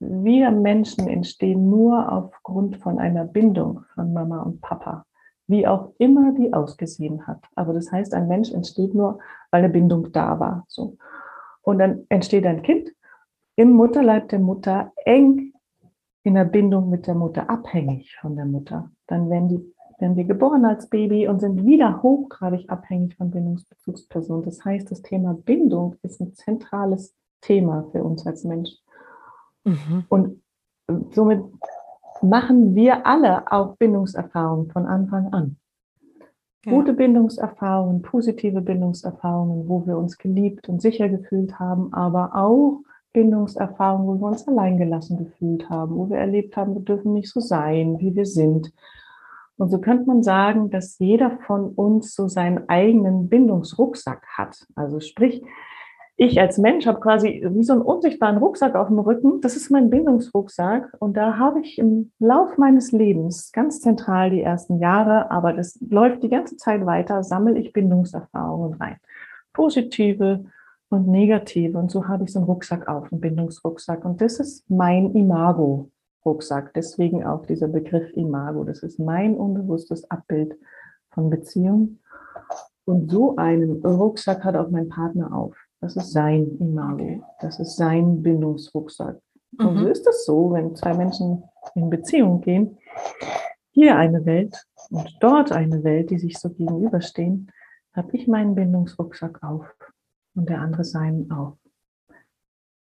wir Menschen entstehen nur aufgrund von einer Bindung von Mama und Papa, wie auch immer die ausgesehen hat. Aber das heißt, ein Mensch entsteht nur, weil eine Bindung da war. So. Und dann entsteht ein Kind im Mutterleib der Mutter eng in der Bindung mit der Mutter, abhängig von der Mutter. Dann werden die werden wir geboren als Baby und sind wieder hochgradig abhängig von Bindungsbezugspersonen. Das heißt, das Thema Bindung ist ein zentrales Thema für uns als Mensch. Mhm. Und somit machen wir alle auch Bindungserfahrungen von Anfang an. Ja. Gute Bindungserfahrungen, positive Bindungserfahrungen, wo wir uns geliebt und sicher gefühlt haben, aber auch Bindungserfahrungen, wo wir uns alleingelassen gefühlt haben, wo wir erlebt haben, wir dürfen nicht so sein, wie wir sind. Und so könnte man sagen, dass jeder von uns so seinen eigenen Bindungsrucksack hat. Also sprich, ich als Mensch habe quasi wie so einen unsichtbaren Rucksack auf dem Rücken. Das ist mein Bindungsrucksack. Und da habe ich im Lauf meines Lebens ganz zentral die ersten Jahre, aber das läuft die ganze Zeit weiter, sammle ich Bindungserfahrungen rein. Positive und negative. Und so habe ich so einen Rucksack auf, einen Bindungsrucksack. Und das ist mein Imago-Rucksack. Deswegen auch dieser Begriff Imago. Das ist mein unbewusstes Abbild von Beziehung. Und so einen Rucksack hat auch mein Partner auf. Das ist sein Imago. Das ist sein Bindungsrucksack. Mhm. Und so ist es so, wenn zwei Menschen in Beziehung gehen. Hier eine Welt und dort eine Welt, die sich so gegenüberstehen, habe ich meinen Bindungsrucksack auf und der andere seinen auch.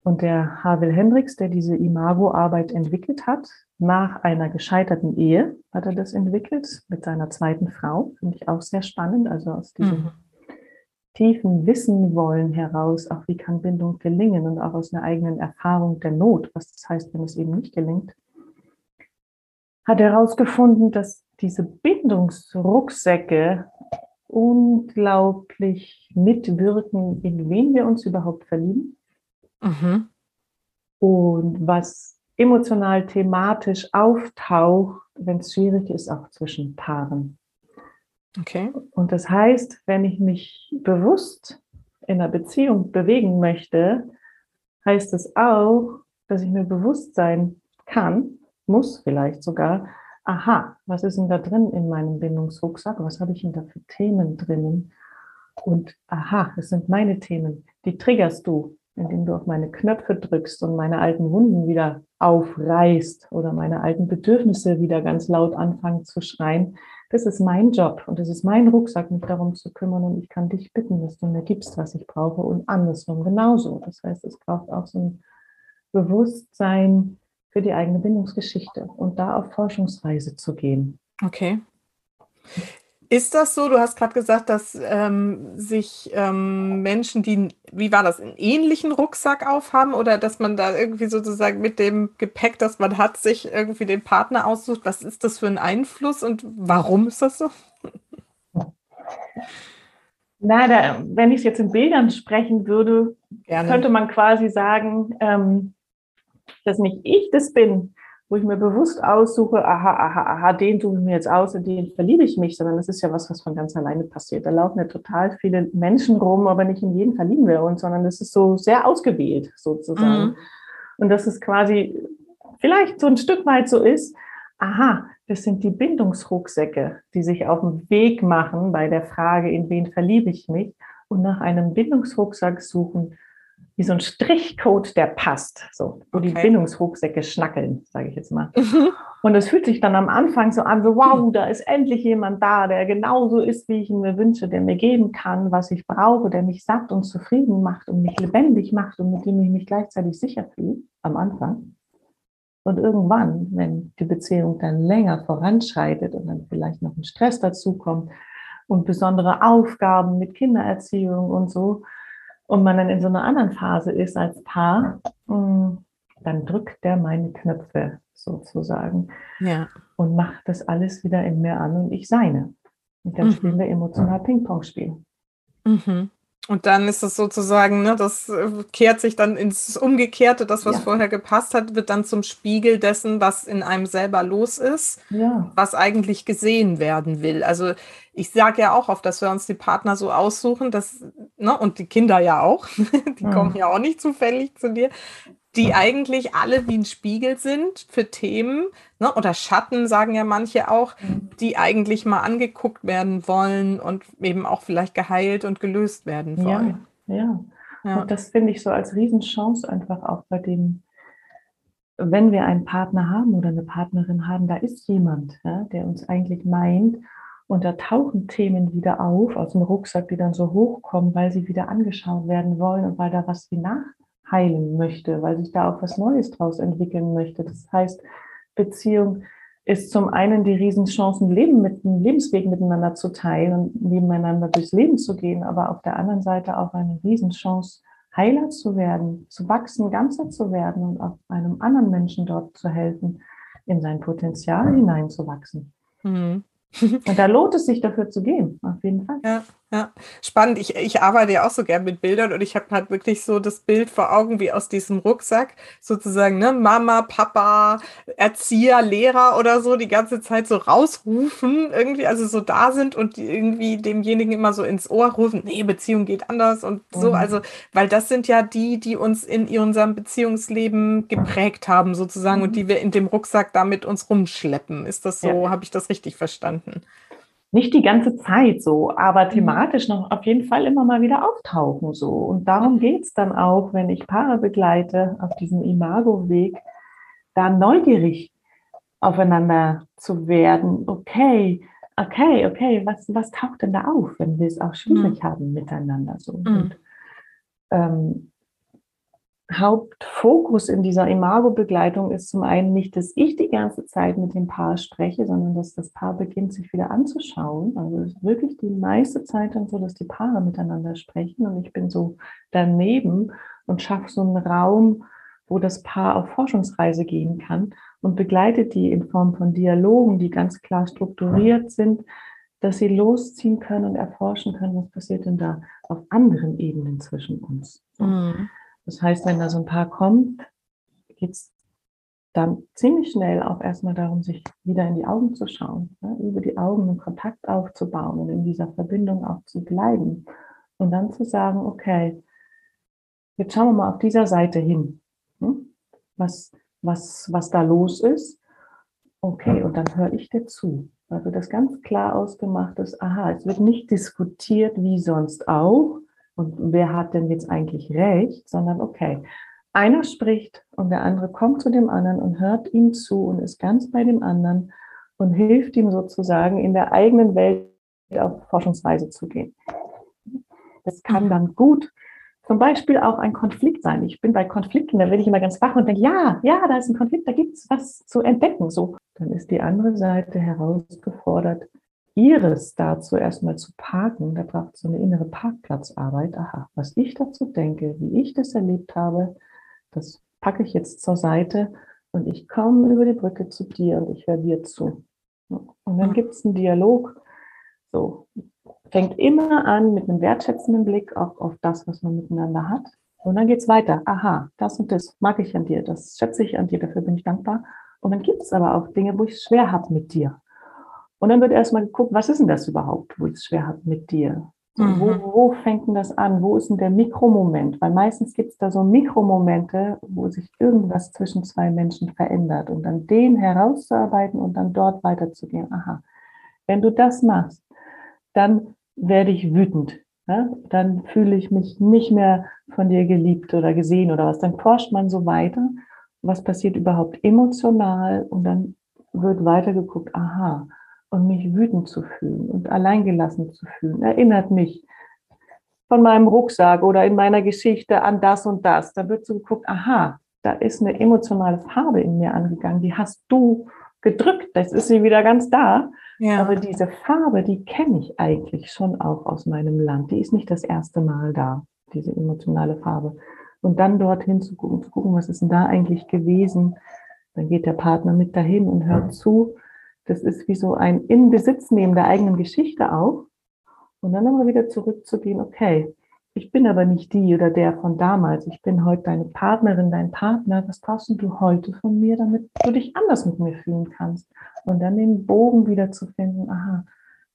Und der Havel Hendricks, der diese Imago-Arbeit entwickelt hat, nach einer gescheiterten Ehe hat er das entwickelt mit seiner zweiten Frau. Finde ich auch sehr spannend. Also aus diesem mhm tiefen Wissen wollen heraus, auch wie kann Bindung gelingen und auch aus einer eigenen Erfahrung der Not, was das heißt, wenn es eben nicht gelingt, hat herausgefunden, dass diese Bindungsrucksäcke unglaublich mitwirken, in wen wir uns überhaupt verlieben mhm. und was emotional thematisch auftaucht, wenn es schwierig ist, auch zwischen Paaren. Okay. Und das heißt, wenn ich mich bewusst in einer Beziehung bewegen möchte, heißt es auch, dass ich mir bewusst sein kann, muss vielleicht sogar, aha, was ist denn da drin in meinem Bindungsrucksack? Was habe ich denn da für Themen drinnen? Und aha, es sind meine Themen. Die triggerst du, indem du auf meine Knöpfe drückst und meine alten Wunden wieder aufreißt oder meine alten Bedürfnisse wieder ganz laut anfangen zu schreien das ist mein Job und es ist mein Rucksack, mich darum zu kümmern und ich kann dich bitten, dass du mir gibst, was ich brauche und andersrum genauso. Das heißt, es braucht auch so ein Bewusstsein für die eigene Bindungsgeschichte und da auf Forschungsreise zu gehen. Okay. Ist das so? Du hast gerade gesagt, dass ähm, sich ähm, Menschen, die, wie war das, einen ähnlichen Rucksack aufhaben oder dass man da irgendwie sozusagen mit dem Gepäck, das man hat, sich irgendwie den Partner aussucht. Was ist das für ein Einfluss und warum ist das so? Na, da, wenn ich es jetzt in Bildern sprechen würde, Gerne. könnte man quasi sagen, ähm, dass nicht ich das bin, wo ich mir bewusst aussuche, aha, aha, aha, den tue ich mir jetzt aus und den verliebe ich mich, sondern das ist ja was, was von ganz alleine passiert. Da laufen ja total viele Menschen rum, aber nicht in jeden verlieben wir uns, sondern das ist so sehr ausgewählt sozusagen. Mhm. Und dass es quasi vielleicht so ein Stück weit so ist, aha, das sind die Bindungsrucksäcke, die sich auf den Weg machen bei der Frage, in wen verliebe ich mich und nach einem Bindungsrucksack suchen, wie so ein Strichcode, der passt, so, wo okay. die Bindungsrucksäcke schnackeln, sage ich jetzt mal. Mhm. Und es fühlt sich dann am Anfang so an, so wow, da ist endlich jemand da, der genauso ist, wie ich ihn mir wünsche, der mir geben kann, was ich brauche, der mich satt und zufrieden macht und mich lebendig macht und mit dem ich mich gleichzeitig sicher fühle, am Anfang. Und irgendwann, wenn die Beziehung dann länger voranschreitet und dann vielleicht noch ein Stress dazukommt und besondere Aufgaben mit Kindererziehung und so, und man dann in so einer anderen Phase ist als Paar, mm, dann drückt der meine Knöpfe sozusagen ja. und macht das alles wieder in mir an und ich seine. Und dann mhm. spielen wir emotional Ping-Pong-Spiel. Mhm. Und dann ist es sozusagen, ne, das äh, kehrt sich dann ins Umgekehrte, das, was ja. vorher gepasst hat, wird dann zum Spiegel dessen, was in einem selber los ist, ja. was eigentlich gesehen werden will. Also ich sage ja auch oft, dass wir uns die Partner so aussuchen, dass, ne, und die Kinder ja auch, die mhm. kommen ja auch nicht zufällig zu dir, die eigentlich alle wie ein Spiegel sind für Themen, ne, oder Schatten, sagen ja manche auch, mhm. die eigentlich mal angeguckt werden wollen und eben auch vielleicht geheilt und gelöst werden wollen. Ja, ja. ja. Und das finde ich so als Riesenchance einfach auch bei dem, wenn wir einen Partner haben oder eine Partnerin haben, da ist jemand, ja, der uns eigentlich meint und da tauchen Themen wieder auf aus dem Rucksack, die dann so hochkommen, weil sie wieder angeschaut werden wollen und weil da was wie nach heilen möchte, weil sich da auch was Neues draus entwickeln möchte. Das heißt, Beziehung ist zum einen die Riesenchancen, Leben mit einem Lebensweg miteinander zu teilen und nebeneinander durchs Leben zu gehen, aber auf der anderen Seite auch eine Riesenchance, heiler zu werden, zu wachsen, ganzer zu werden und auch einem anderen Menschen dort zu helfen, in sein Potenzial hineinzuwachsen. Mhm. Und da lohnt es sich dafür zu gehen, auf jeden Fall. Ja. Ja, spannend. Ich, ich arbeite ja auch so gern mit Bildern und ich habe halt wirklich so das Bild vor Augen wie aus diesem Rucksack, sozusagen, ne, Mama, Papa, Erzieher, Lehrer oder so, die ganze Zeit so rausrufen, irgendwie, also so da sind und irgendwie demjenigen immer so ins Ohr rufen, nee, Beziehung geht anders und so. Mhm. Also, weil das sind ja die, die uns in unserem Beziehungsleben geprägt haben, sozusagen, mhm. und die wir in dem Rucksack da mit uns rumschleppen. Ist das so, ja. habe ich das richtig verstanden? Nicht die ganze Zeit so, aber mhm. thematisch noch auf jeden Fall immer mal wieder auftauchen so. Und darum geht es dann auch, wenn ich Paare begleite auf diesem Imago-Weg, da neugierig aufeinander zu werden. Okay, okay, okay, was, was taucht denn da auf, wenn wir es auch schwierig mhm. haben miteinander so? Mhm. Und, ähm, Hauptfokus in dieser Imago-Begleitung ist zum einen nicht, dass ich die ganze Zeit mit dem Paar spreche, sondern dass das Paar beginnt, sich wieder anzuschauen. Also es ist wirklich die meiste Zeit dann so, dass die Paare miteinander sprechen und ich bin so daneben und schaffe so einen Raum, wo das Paar auf Forschungsreise gehen kann und begleitet die in Form von Dialogen, die ganz klar strukturiert sind, dass sie losziehen können und erforschen können, was passiert denn da auf anderen Ebenen zwischen uns. Mhm. Das heißt, wenn da so ein Paar kommt, geht es dann ziemlich schnell auch erstmal darum, sich wieder in die Augen zu schauen, ne? über die Augen einen Kontakt aufzubauen und in dieser Verbindung auch zu bleiben. Und dann zu sagen, okay, jetzt schauen wir mal auf dieser Seite hin, hm? was, was, was da los ist. Okay, und dann höre ich dir zu. Also das ganz klar ausgemacht ist, aha, es wird nicht diskutiert wie sonst auch, und wer hat denn jetzt eigentlich recht, sondern okay, einer spricht und der andere kommt zu dem anderen und hört ihm zu und ist ganz bei dem anderen und hilft ihm sozusagen in der eigenen Welt auf Forschungsweise zu gehen. Das kann dann gut zum Beispiel auch ein Konflikt sein. Ich bin bei Konflikten, da werde ich immer ganz wach und denke, ja, ja, da ist ein Konflikt, da gibt es was zu entdecken. So, dann ist die andere Seite herausgefordert, ihres dazu erstmal zu parken, da braucht es so eine innere Parkplatzarbeit. Aha, was ich dazu denke, wie ich das erlebt habe, das packe ich jetzt zur Seite und ich komme über die Brücke zu dir und ich höre dir zu. Und dann gibt es einen Dialog. So, fängt immer an mit einem wertschätzenden Blick auch auf das, was man miteinander hat. Und dann geht es weiter. Aha, das und das mag ich an dir, das schätze ich an dir, dafür bin ich dankbar. Und dann gibt es aber auch Dinge, wo ich es schwer habe mit dir. Und dann wird erstmal geguckt, was ist denn das überhaupt, wo ich es schwer habe mit dir? So, mhm. wo, wo fängt denn das an? Wo ist denn der Mikromoment? Weil meistens gibt es da so Mikromomente, wo sich irgendwas zwischen zwei Menschen verändert und dann den herauszuarbeiten und dann dort weiterzugehen. Aha, wenn du das machst, dann werde ich wütend. Ja? Dann fühle ich mich nicht mehr von dir geliebt oder gesehen oder was. Dann forscht man so weiter. Was passiert überhaupt emotional? Und dann wird weiter geguckt, aha, und mich wütend zu fühlen und alleingelassen zu fühlen, erinnert mich von meinem Rucksack oder in meiner Geschichte an das und das. Da wird so geguckt, aha, da ist eine emotionale Farbe in mir angegangen, die hast du gedrückt, das ist sie wieder ganz da. Ja. Aber diese Farbe, die kenne ich eigentlich schon auch aus meinem Land. Die ist nicht das erste Mal da, diese emotionale Farbe. Und dann dorthin zu gucken, zu gucken, was ist denn da eigentlich gewesen. Dann geht der Partner mit dahin und hört zu das ist wie so ein Inbesitznehmen der eigenen Geschichte auch. Und dann immer wieder zurückzugehen, okay, ich bin aber nicht die oder der von damals. Ich bin heute deine Partnerin, dein Partner. Was brauchst du heute von mir, damit du dich anders mit mir fühlen kannst? Und dann den Bogen wieder zu finden, aha,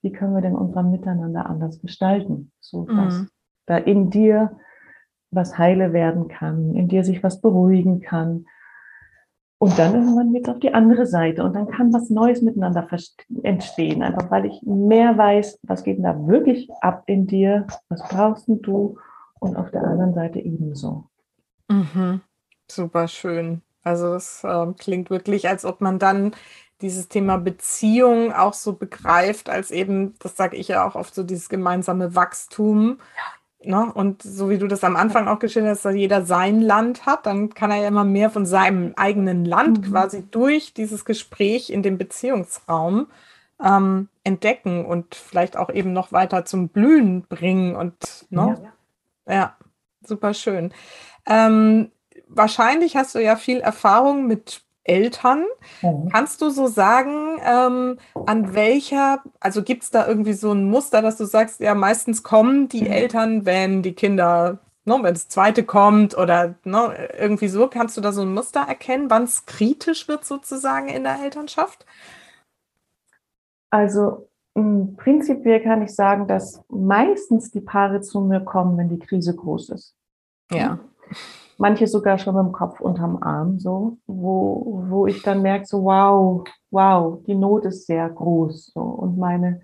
wie können wir denn unser Miteinander anders gestalten? So dass mhm. da in dir was heile werden kann, in dir sich was beruhigen kann, und dann irgendwann wird es auf die andere Seite und dann kann was Neues miteinander entstehen, einfach weil ich mehr weiß, was geht denn da wirklich ab in dir, was brauchst du und auf der anderen Seite ebenso. Mhm. Super schön. Also es äh, klingt wirklich, als ob man dann dieses Thema Beziehung auch so begreift, als eben, das sage ich ja auch oft, so dieses gemeinsame Wachstum. Ne? Und so wie du das am Anfang auch geschildert hast, dass jeder sein Land hat, dann kann er ja immer mehr von seinem eigenen Land mhm. quasi durch dieses Gespräch in dem Beziehungsraum ähm, entdecken und vielleicht auch eben noch weiter zum Blühen bringen. Und ne? ja. ja, super schön. Ähm, wahrscheinlich hast du ja viel Erfahrung mit Eltern. Mhm. Kannst du so sagen, ähm, an welcher, also gibt es da irgendwie so ein Muster, dass du sagst, ja, meistens kommen die mhm. Eltern, wenn die Kinder, ne, wenn das zweite kommt oder ne, irgendwie so, kannst du da so ein Muster erkennen, wann es kritisch wird sozusagen in der Elternschaft? Also prinzipiell kann ich sagen, dass meistens die Paare zu mir kommen, wenn die Krise groß ist. Ja manche sogar schon mit dem Kopf unterm Arm, so, wo, wo ich dann merke, so, wow, wow, die Not ist sehr groß. So. Und meine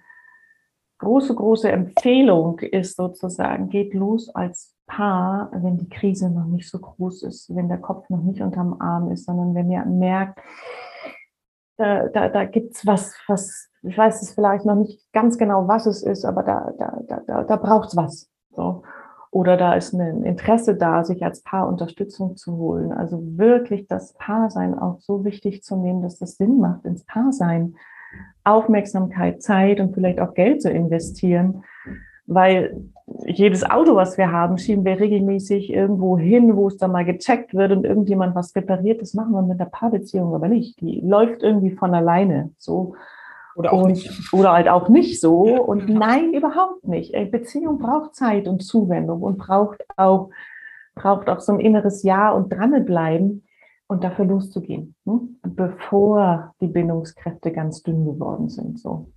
große, große Empfehlung ist sozusagen, geht los als Paar, wenn die Krise noch nicht so groß ist, wenn der Kopf noch nicht unterm Arm ist, sondern wenn ihr merkt, da, da, da gibt es was, was, ich weiß es vielleicht noch nicht ganz genau, was es ist, aber da, da, da, da, da braucht es was. So oder da ist ein Interesse da, sich als Paar Unterstützung zu holen. Also wirklich das Paarsein auch so wichtig zu nehmen, dass das Sinn macht, ins Paarsein Aufmerksamkeit, Zeit und vielleicht auch Geld zu investieren, weil jedes Auto, was wir haben, schieben wir regelmäßig irgendwo hin, wo es dann mal gecheckt wird und irgendjemand was repariert. Das machen wir mit der Paarbeziehung aber nicht. Die läuft irgendwie von alleine. So oder auch und, nicht. Oder halt auch nicht so. Und nein, überhaupt nicht. Beziehung braucht Zeit und Zuwendung und braucht auch, braucht auch so ein inneres Ja und dranbleiben und dafür loszugehen, hm? bevor die Bindungskräfte ganz dünn geworden sind. So.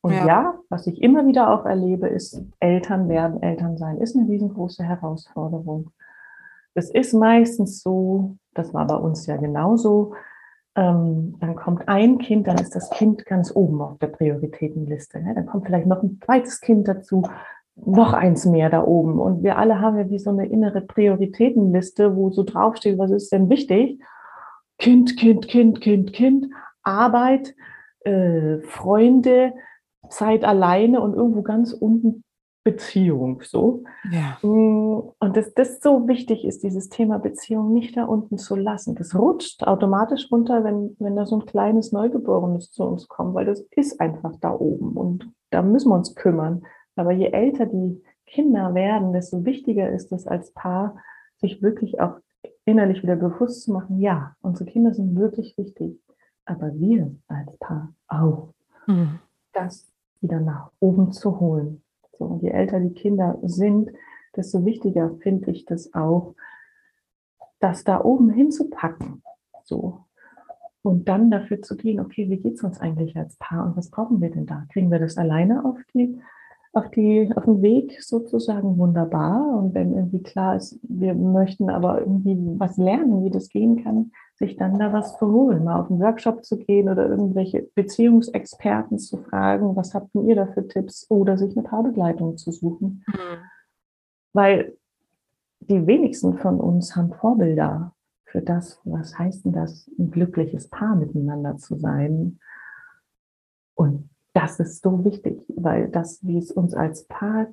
Und ja. ja. was ich immer wieder auch erlebe, ist, Eltern werden, Eltern sein, ist eine riesengroße Herausforderung. Es ist meistens so, das war bei uns ja genauso, ähm, dann kommt ein Kind, dann ist das Kind ganz oben auf der Prioritätenliste. Ne? Dann kommt vielleicht noch ein zweites Kind dazu, noch eins mehr da oben. Und wir alle haben ja wie so eine innere Prioritätenliste, wo so draufsteht, was ist denn wichtig? Kind, Kind, Kind, Kind, Kind, Arbeit, äh, Freunde, Zeit alleine und irgendwo ganz unten Beziehung so. Ja. Mm, und dass das so wichtig ist, dieses Thema Beziehung nicht da unten zu lassen. Das rutscht automatisch runter, wenn, wenn da so ein kleines Neugeborenes zu uns kommt, weil das ist einfach da oben und da müssen wir uns kümmern. Aber je älter die Kinder werden, desto wichtiger ist es als Paar, sich wirklich auch innerlich wieder bewusst zu machen, ja, unsere Kinder sind wirklich wichtig, aber wir als Paar auch. Mhm. Das wieder nach oben zu holen. So, und je älter die Kinder sind, desto wichtiger finde ich das auch, das da oben hinzupacken. So. Und dann dafür zu gehen, okay, wie geht es uns eigentlich als Paar und was brauchen wir denn da? Kriegen wir das alleine auf die, auf die, auf den Weg sozusagen wunderbar? Und wenn irgendwie klar ist, wir möchten aber irgendwie was lernen, wie das gehen kann, sich dann da was zu holen, mal auf einen Workshop zu gehen oder irgendwelche Beziehungsexperten zu fragen, was habt ihr da für Tipps oder sich eine Paarbegleitung zu suchen. Mhm. Weil die wenigsten von uns haben Vorbilder für das, was heißt denn das, ein glückliches Paar miteinander zu sein. Und das ist so wichtig, weil das, wie es uns als Paar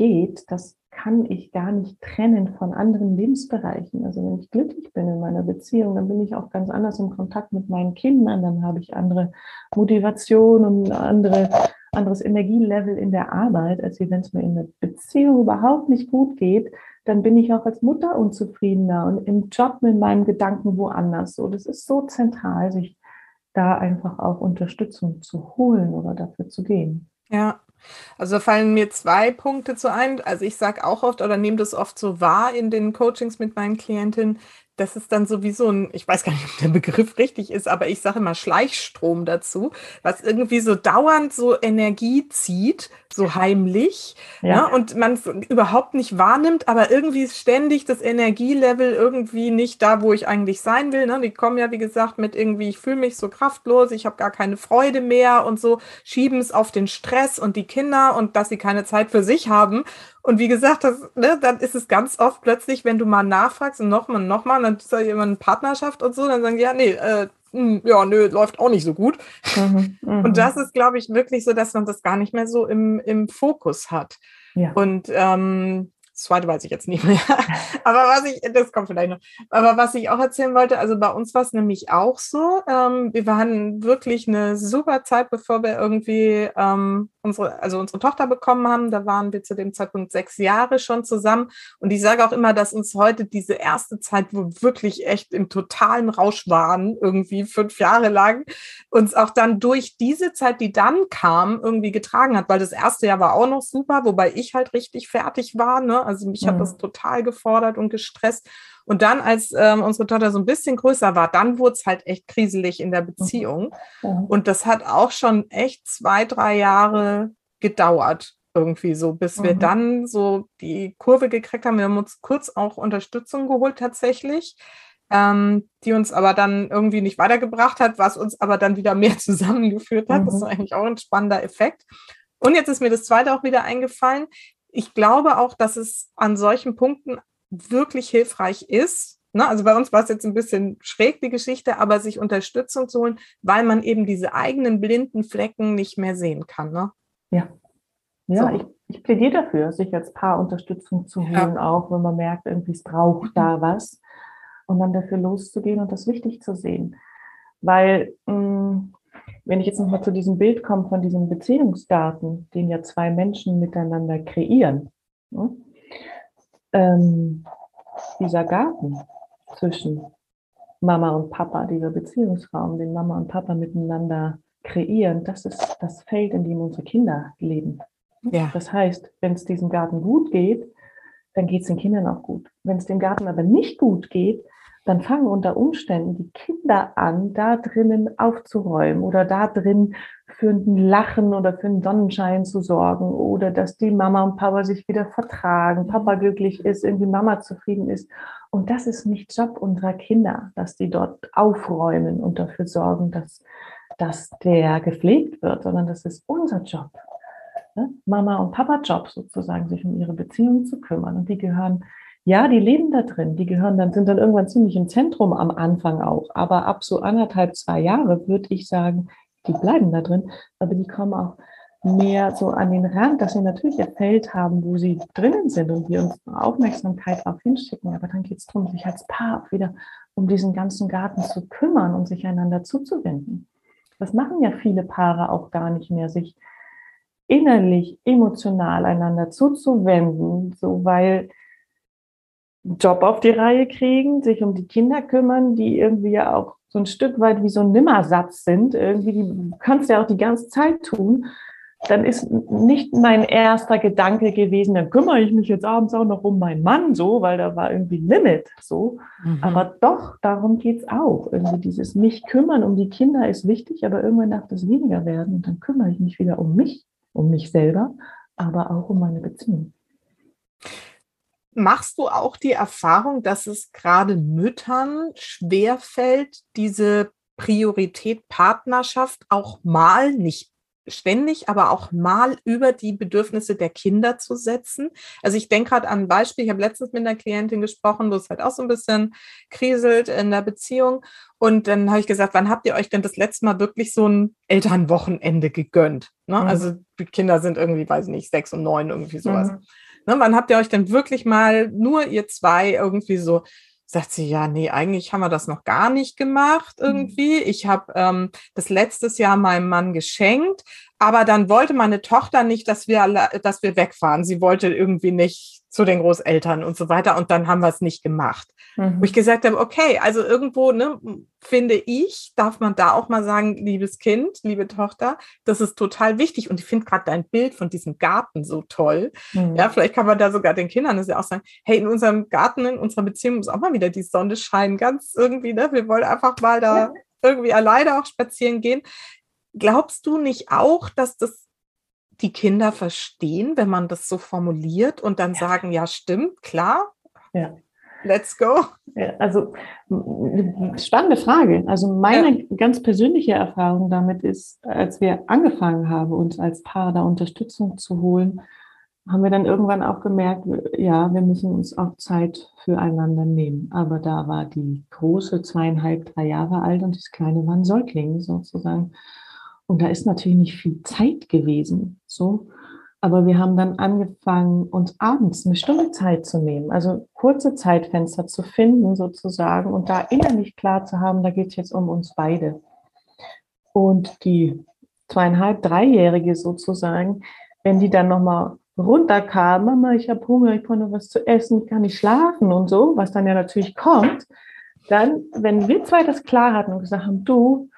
geht, das kann ich gar nicht trennen von anderen Lebensbereichen. Also wenn ich glücklich bin in meiner Beziehung, dann bin ich auch ganz anders im Kontakt mit meinen Kindern, dann habe ich andere Motivation und andere, anderes Energielevel in der Arbeit, als wenn es mir in der Beziehung überhaupt nicht gut geht, dann bin ich auch als Mutter unzufriedener und im Job mit meinen Gedanken woanders. So, das ist so zentral, sich da einfach auch Unterstützung zu holen oder dafür zu gehen. Ja, also fallen mir zwei Punkte zu ein. Also ich sage auch oft oder nehme das oft so wahr in den Coachings mit meinen Klientinnen, das ist dann sowieso ein, ich weiß gar nicht, ob der Begriff richtig ist, aber ich sage immer Schleichstrom dazu, was irgendwie so dauernd so Energie zieht, so heimlich, ja. ja ne, und man es überhaupt nicht wahrnimmt, aber irgendwie ist ständig das Energielevel irgendwie nicht da, wo ich eigentlich sein will. Ne? Die kommen ja, wie gesagt, mit irgendwie, ich fühle mich so kraftlos, ich habe gar keine Freude mehr und so, schieben es auf den Stress und die Kinder und dass sie keine Zeit für sich haben. Und wie gesagt, das, ne, dann ist es ganz oft plötzlich, wenn du mal nachfragst und nochmal und nochmal, dann ist da jemand Partnerschaft und so, dann sagen die, ja, nee, äh, mh, hm, ja, nö, läuft auch nicht so gut. Mhm, und mhm. das ist, glaube ich, wirklich so, dass man das gar nicht mehr so im, im Fokus hat. Ja. Und ähm, zweite weiß ich jetzt nicht mehr. Aber was ich, das kommt vielleicht noch. Aber was ich auch erzählen wollte, also bei uns war es nämlich auch so. Ähm, wir waren wirklich eine super Zeit, bevor wir irgendwie ähm, unsere, also unsere Tochter bekommen haben. Da waren wir zu dem Zeitpunkt sechs Jahre schon zusammen. Und ich sage auch immer, dass uns heute diese erste Zeit, wo wir wirklich echt im totalen Rausch waren, irgendwie fünf Jahre lang, uns auch dann durch diese Zeit, die dann kam, irgendwie getragen hat. Weil das erste Jahr war auch noch super, wobei ich halt richtig fertig war. Ne? Also mich mhm. hat das total gefordert und gestresst. Und dann, als ähm, unsere Tochter so ein bisschen größer war, dann wurde es halt echt kriselig in der Beziehung. Mhm. Und das hat auch schon echt zwei, drei Jahre gedauert, irgendwie so, bis mhm. wir dann so die Kurve gekriegt haben. Wir haben uns kurz auch Unterstützung geholt tatsächlich, ähm, die uns aber dann irgendwie nicht weitergebracht hat, was uns aber dann wieder mehr zusammengeführt hat. Mhm. Das ist eigentlich auch ein spannender Effekt. Und jetzt ist mir das zweite auch wieder eingefallen. Ich glaube auch, dass es an solchen Punkten wirklich hilfreich ist. Ne? Also bei uns war es jetzt ein bisschen schräg, die Geschichte, aber sich Unterstützung zu holen, weil man eben diese eigenen blinden Flecken nicht mehr sehen kann. Ne? Ja. Ja, so. ich, ich plädiere dafür, sich als Paar Unterstützung zu holen, ja. auch wenn man merkt, irgendwie es braucht da was. Und dann dafür loszugehen und das wichtig zu sehen. Weil, mh, mm, wenn ich jetzt nochmal zu diesem Bild komme von diesem Beziehungsgarten, den ja zwei Menschen miteinander kreieren, ne? ähm, dieser Garten zwischen Mama und Papa, dieser Beziehungsraum, den Mama und Papa miteinander kreieren, das ist das Feld, in dem unsere Kinder leben. Ja. Das heißt, wenn es diesem Garten gut geht, dann geht es den Kindern auch gut. Wenn es dem Garten aber nicht gut geht, dann fangen unter Umständen die Kinder an, da drinnen aufzuräumen oder da drin für ein Lachen oder für einen Sonnenschein zu sorgen oder dass die Mama und Papa sich wieder vertragen, Papa glücklich ist, irgendwie Mama zufrieden ist. Und das ist nicht Job unserer Kinder, dass die dort aufräumen und dafür sorgen, dass, dass der gepflegt wird, sondern das ist unser Job. Ne? Mama und Papa Job sozusagen, sich um ihre Beziehungen zu kümmern. Und die gehören ja, die leben da drin. Die gehören dann, sind dann irgendwann ziemlich im Zentrum am Anfang auch. Aber ab so anderthalb, zwei Jahre würde ich sagen, die bleiben da drin. Aber die kommen auch mehr so an den Rand, dass sie natürlich ein Feld haben, wo sie drinnen sind und wir uns Aufmerksamkeit darauf hinschicken. Aber dann geht es darum, sich als Paar auch wieder um diesen ganzen Garten zu kümmern und sich einander zuzuwenden. Das machen ja viele Paare auch gar nicht mehr, sich innerlich, emotional einander zuzuwenden, so weil Job auf die Reihe kriegen, sich um die Kinder kümmern, die irgendwie ja auch so ein Stück weit wie so ein Nimmersatz sind. Irgendwie, die kannst du ja auch die ganze Zeit tun. Dann ist nicht mein erster Gedanke gewesen, dann kümmere ich mich jetzt abends auch noch um meinen Mann so, weil da war irgendwie ein Limit so. Mhm. Aber doch, darum geht's auch. Irgendwie dieses mich kümmern um die Kinder ist wichtig, aber irgendwann darf das weniger werden. Und dann kümmere ich mich wieder um mich, um mich selber, aber auch um meine Beziehung. Machst du auch die Erfahrung, dass es gerade Müttern schwerfällt, diese Priorität Partnerschaft auch mal, nicht ständig, aber auch mal über die Bedürfnisse der Kinder zu setzen. Also ich denke gerade an ein Beispiel, ich habe letztens mit einer Klientin gesprochen, wo es halt auch so ein bisschen kriselt in der Beziehung. Und dann habe ich gesagt, wann habt ihr euch denn das letzte Mal wirklich so ein Elternwochenende gegönnt? Ne? Mhm. Also die Kinder sind irgendwie, weiß ich nicht, sechs und neun, irgendwie sowas. Mhm. Ne, wann habt ihr euch denn wirklich mal nur ihr zwei irgendwie so sagt sie, ja, nee, eigentlich haben wir das noch gar nicht gemacht mhm. irgendwie. Ich habe ähm, das letztes Jahr meinem Mann geschenkt, aber dann wollte meine Tochter nicht, dass wir, dass wir wegfahren. Sie wollte irgendwie nicht zu den Großeltern und so weiter. Und dann haben wir es nicht gemacht. Mhm. Wo ich gesagt habe, okay, also irgendwo, ne, finde ich, darf man da auch mal sagen, liebes Kind, liebe Tochter, das ist total wichtig. Und ich finde gerade dein Bild von diesem Garten so toll. Mhm. Ja, vielleicht kann man da sogar den Kindern das ja auch sagen, hey, in unserem Garten, in unserer Beziehung muss auch mal wieder die Sonne scheinen. Ganz irgendwie, ne? Wir wollen einfach mal da ja. irgendwie alleine auch spazieren gehen. Glaubst du nicht auch, dass das die Kinder verstehen, wenn man das so formuliert und dann ja. sagen, ja, stimmt, klar. Ja. Let's go. Ja, also spannende Frage. Also meine ja. ganz persönliche Erfahrung damit ist, als wir angefangen haben, uns als Paar da Unterstützung zu holen, haben wir dann irgendwann auch gemerkt, ja, wir müssen uns auch Zeit füreinander nehmen. Aber da war die große zweieinhalb, drei Jahre alt und das kleine war ein Säugling sozusagen. Und da ist natürlich nicht viel Zeit gewesen. So. Aber wir haben dann angefangen, uns abends eine Stunde Zeit zu nehmen, also kurze Zeitfenster zu finden sozusagen und da innerlich klar zu haben, da geht es jetzt um uns beide. Und die zweieinhalb, dreijährige sozusagen, wenn die dann nochmal runterkam, Mama, ich habe Hunger, ich brauche noch was zu essen, kann ich schlafen und so, was dann ja natürlich kommt, dann, wenn wir zwei das klar hatten und gesagt haben, du,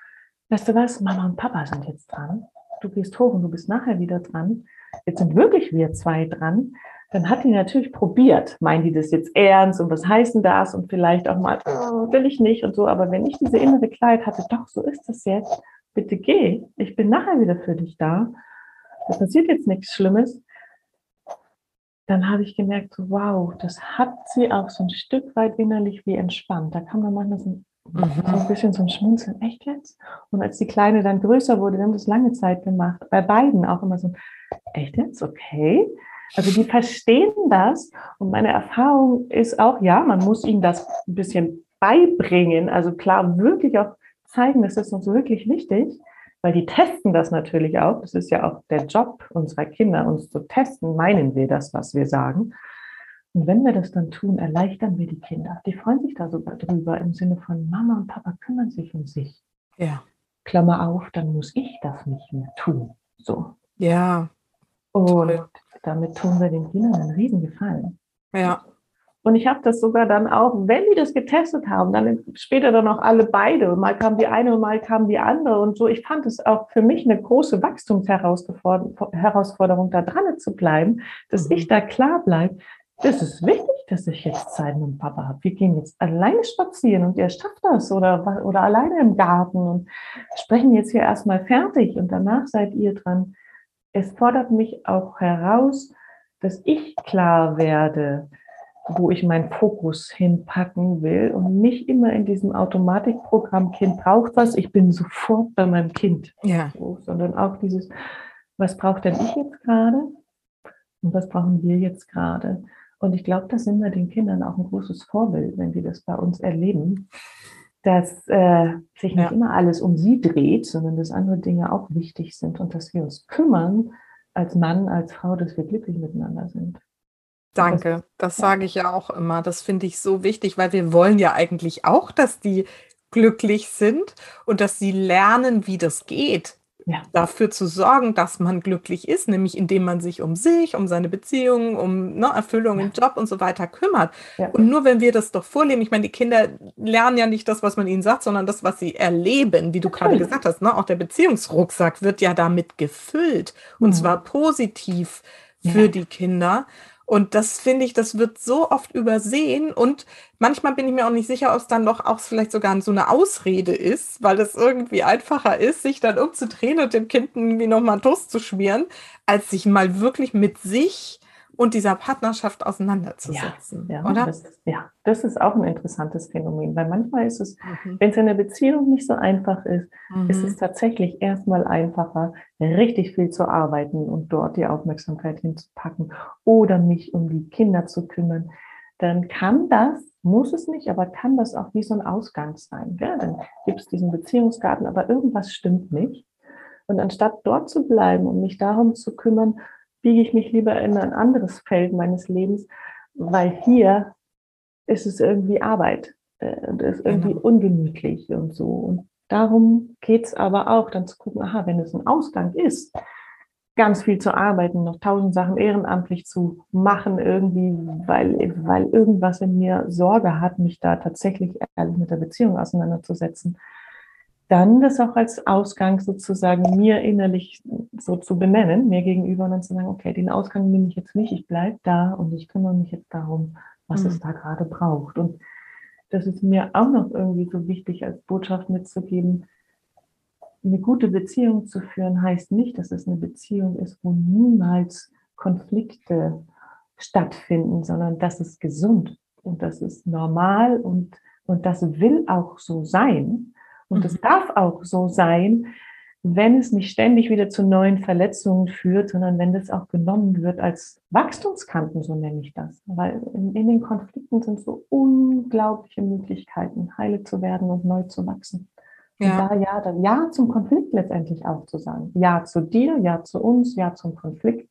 weißt du was, Mama und Papa sind jetzt dran, du gehst hoch und du bist nachher wieder dran, jetzt sind wirklich wir zwei dran, dann hat die natürlich probiert, meinen die das jetzt ernst und was heißt das? Und vielleicht auch mal, oh, will ich nicht und so, aber wenn ich diese innere Kleid hatte, doch, so ist das jetzt, bitte geh, ich bin nachher wieder für dich da, da passiert jetzt nichts Schlimmes, dann habe ich gemerkt, wow, das hat sie auch so ein Stück weit innerlich wie entspannt. Da kann man manchmal so, mhm. ein bisschen so ein Schmunzeln, echt jetzt? Und als die Kleine dann größer wurde, wir haben das lange Zeit gemacht, bei beiden auch immer so, echt jetzt? Okay. Also die verstehen das und meine Erfahrung ist auch, ja, man muss ihnen das ein bisschen beibringen, also klar, wirklich auch zeigen, das ist uns wirklich wichtig weil die testen das natürlich auch. Das ist ja auch der Job unserer Kinder, uns zu testen, meinen wir das, was wir sagen. Und wenn wir das dann tun, erleichtern wir die Kinder. Die freuen sich da sogar drüber im Sinne von Mama und Papa kümmern sich um sich. Ja. Klammer auf, dann muss ich das nicht mehr tun. So. Ja. Und Toll. damit tun wir den Kindern einen Riesengefallen. Ja. Und ich habe das sogar dann auch, wenn die das getestet haben, dann später dann auch alle beide. Mal kam die eine und mal kam die andere und so. Ich fand es auch für mich eine große Wachstumsherausforderung, da dran zu bleiben, dass mhm. ich da klar bleibe. Das ist wichtig, dass ich jetzt Zeit mit dem Papa habe. Wir gehen jetzt alleine spazieren und ihr schafft das oder, oder alleine im Garten und sprechen jetzt hier erstmal fertig und danach seid ihr dran. Es fordert mich auch heraus, dass ich klar werde, wo ich meinen Fokus hinpacken will und nicht immer in diesem Automatikprogramm, Kind braucht was, ich bin sofort bei meinem Kind. Ja. So, sondern auch dieses, was braucht denn ich jetzt gerade und was brauchen wir jetzt gerade? Und ich glaube, da sind wir den Kindern auch ein großes Vorbild, wenn die das bei uns erleben, dass äh, sich nicht ja. immer alles um sie dreht, sondern dass andere Dinge auch wichtig sind und dass wir uns kümmern als Mann, als Frau, dass wir glücklich miteinander sind. Danke, das sage ich ja auch immer. Das finde ich so wichtig, weil wir wollen ja eigentlich auch, dass die glücklich sind und dass sie lernen, wie das geht. Ja. Dafür zu sorgen, dass man glücklich ist, nämlich indem man sich um sich, um seine Beziehungen, um ne, Erfüllung ja. im Job und so weiter kümmert. Ja. Und nur wenn wir das doch vorleben, ich meine, die Kinder lernen ja nicht das, was man ihnen sagt, sondern das, was sie erleben, wie du gerade gesagt hast. Ne? Auch der Beziehungsrucksack wird ja damit gefüllt und mhm. zwar positiv für die Kinder. Und das finde ich, das wird so oft übersehen. Und manchmal bin ich mir auch nicht sicher, ob es dann doch auch vielleicht sogar so eine Ausrede ist, weil es irgendwie einfacher ist, sich dann umzudrehen und dem Kind irgendwie nochmal Toast zu schmieren, als sich mal wirklich mit sich und dieser Partnerschaft auseinanderzusetzen. Ja, ja, oder? Das, ja, das ist auch ein interessantes Phänomen, weil manchmal ist es, mhm. wenn es in der Beziehung nicht so einfach ist, mhm. ist es tatsächlich erstmal einfacher, richtig viel zu arbeiten und dort die Aufmerksamkeit hinzupacken oder mich um die Kinder zu kümmern. Dann kann das, muss es nicht, aber kann das auch wie so ein Ausgang sein. Gell? Dann gibt es diesen Beziehungsgarten, aber irgendwas stimmt nicht. Und anstatt dort zu bleiben und mich darum zu kümmern, biege ich mich lieber in ein anderes Feld meines Lebens, weil hier ist es irgendwie Arbeit äh, und ist irgendwie genau. ungemütlich und so. Und darum geht es aber auch, dann zu gucken, aha, wenn es ein Ausgang ist, ganz viel zu arbeiten, noch tausend Sachen ehrenamtlich zu machen, irgendwie, weil, weil irgendwas in mir Sorge hat, mich da tatsächlich ehrlich mit der Beziehung auseinanderzusetzen dann das auch als Ausgang sozusagen mir innerlich so zu benennen, mir gegenüber und dann zu sagen, okay, den Ausgang nehme ich jetzt nicht, ich bleibe da und ich kümmere mich jetzt darum, was mhm. es da gerade braucht. Und das ist mir auch noch irgendwie so wichtig als Botschaft mitzugeben. Eine gute Beziehung zu führen heißt nicht, dass es eine Beziehung ist, wo niemals Konflikte stattfinden, sondern das ist gesund und das ist normal und, und das will auch so sein. Und es mhm. darf auch so sein, wenn es nicht ständig wieder zu neuen Verletzungen führt, sondern wenn das auch genommen wird als Wachstumskanten, so nenne ich das. Weil in, in den Konflikten sind so unglaubliche Möglichkeiten, heile zu werden und neu zu wachsen. Ja. Und da ja, dann ja zum Konflikt letztendlich auch zu sagen. Ja zu dir, ja zu uns, ja zum Konflikt.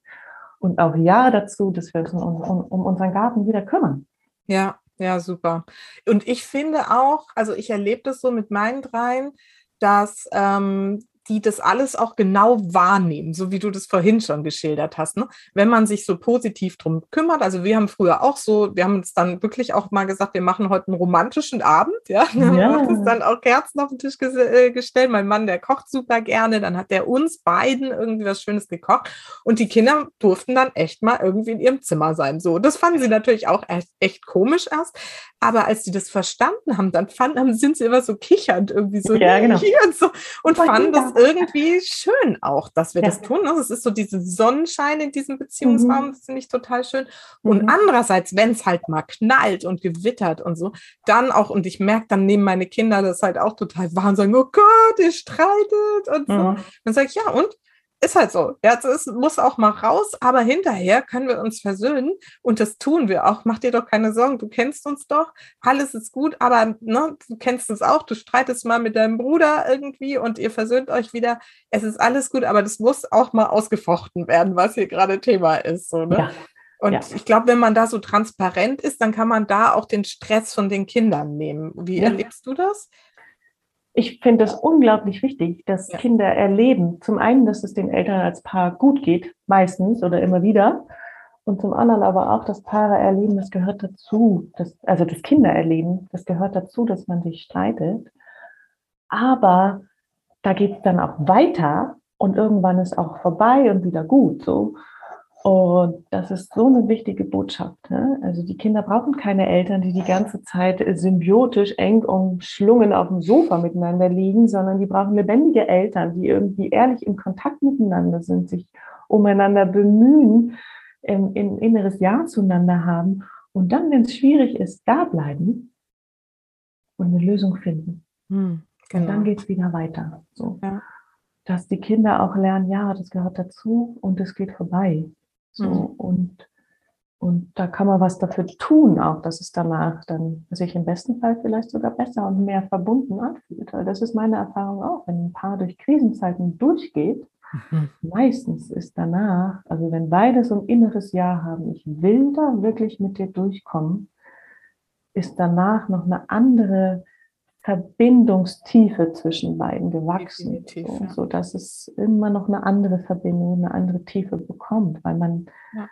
und auch Ja dazu, dass wir uns um, um, um unseren Garten wieder kümmern. Ja, ja, super. Und ich finde auch, also ich erlebe das so mit meinen dreien, dass ähm, die das alles auch genau wahrnehmen, so wie du das vorhin schon geschildert hast. Ne? Wenn man sich so positiv drum kümmert, also wir haben früher auch so, wir haben uns dann wirklich auch mal gesagt, wir machen heute einen romantischen Abend, ja. Dann ja. haben uns dann auch Kerzen auf den Tisch ges äh, gestellt. Mein Mann, der kocht super gerne, dann hat der uns beiden irgendwie was Schönes gekocht und die Kinder durften dann echt mal irgendwie in ihrem Zimmer sein. So, das fanden sie natürlich auch echt, echt komisch erst, aber als sie das verstanden haben, dann fanden, sind sie immer so kichernd irgendwie so ja, genau. und so und fanden das irgendwie schön auch, dass wir ja. das tun. Ne? Es ist so diese Sonnenschein in diesem Beziehungsraum, mhm. das finde ich total schön. Und mhm. andererseits, wenn es halt mal knallt und gewittert und so, dann auch, und ich merke, dann nehmen meine Kinder das halt auch total wahr und sagen, oh Gott, ihr streitet und so. Mhm. Dann sage ich, ja, und ist halt so. Ja, es muss auch mal raus, aber hinterher können wir uns versöhnen und das tun wir auch. Mach dir doch keine Sorgen, du kennst uns doch, alles ist gut, aber ne, du kennst es auch, du streitest mal mit deinem Bruder irgendwie und ihr versöhnt euch wieder. Es ist alles gut, aber das muss auch mal ausgefochten werden, was hier gerade Thema ist. So, ne? ja. Und ja. ich glaube, wenn man da so transparent ist, dann kann man da auch den Stress von den Kindern nehmen. Wie ja. erlebst du das? Ich finde es unglaublich wichtig, dass ja. Kinder erleben, zum einen, dass es den Eltern als Paar gut geht, meistens oder immer wieder, und zum anderen aber auch, dass Paare erleben, das gehört dazu, dass, also das Kinder erleben, das gehört dazu, dass man sich streitet. Aber da geht es dann auch weiter und irgendwann ist auch vorbei und wieder gut. So. Und das ist so eine wichtige Botschaft. Ne? Also die Kinder brauchen keine Eltern, die die ganze Zeit symbiotisch eng umschlungen auf dem Sofa miteinander liegen, sondern die brauchen lebendige Eltern, die irgendwie ehrlich in Kontakt miteinander sind, sich umeinander bemühen, ein inneres Ja zueinander haben und dann, wenn es schwierig ist, da bleiben und eine Lösung finden. Hm, genau. Und dann geht es wieder weiter. So. Ja. Dass die Kinder auch lernen, ja, das gehört dazu und es geht vorbei. So, mhm. und, und da kann man was dafür tun, auch dass es danach dann sich im besten Fall vielleicht sogar besser und mehr verbunden anfühlt. Weil das ist meine Erfahrung auch, wenn ein Paar durch Krisenzeiten durchgeht, mhm. meistens ist danach, also wenn beide so ein inneres Ja haben, ich will da wirklich mit dir durchkommen, ist danach noch eine andere Verbindungstiefe zwischen beiden gewachsen, so, so, dass es immer noch eine andere Verbindung, eine andere Tiefe bekommt, weil man ja.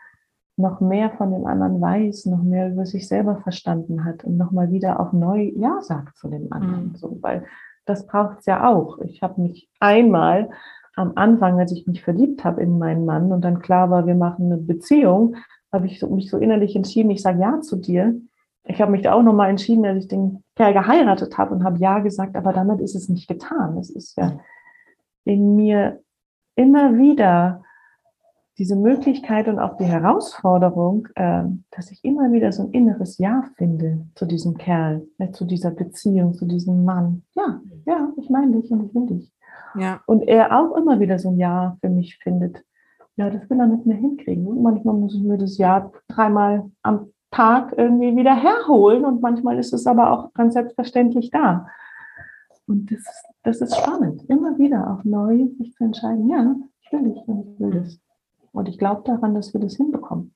noch mehr von dem anderen weiß, noch mehr über sich selber verstanden hat und nochmal wieder auch neu Ja sagt zu dem anderen, mhm. so, weil das braucht es ja auch. Ich habe mich einmal am Anfang, als ich mich verliebt habe in meinen Mann und dann klar war, wir machen eine Beziehung, habe ich mich so innerlich entschieden, ich sage Ja zu dir ich habe mich da auch nochmal entschieden, dass ich den Kerl geheiratet habe und habe Ja gesagt, aber damit ist es nicht getan. Es ist ja in mir immer wieder diese Möglichkeit und auch die Herausforderung, äh, dass ich immer wieder so ein inneres Ja finde zu diesem Kerl, äh, zu dieser Beziehung, zu diesem Mann. Ja, ja, ich meine dich und ich will dich. Ja. Und er auch immer wieder so ein Ja für mich findet. Ja, das will er mit mir hinkriegen. Und manchmal muss ich mir das Ja dreimal am Tag irgendwie wieder herholen und manchmal ist es aber auch ganz selbstverständlich da. Und das, das ist spannend, immer wieder auch neu sich zu entscheiden, ja, ich will dich und ich will das. Und ich glaube daran, dass wir das hinbekommen.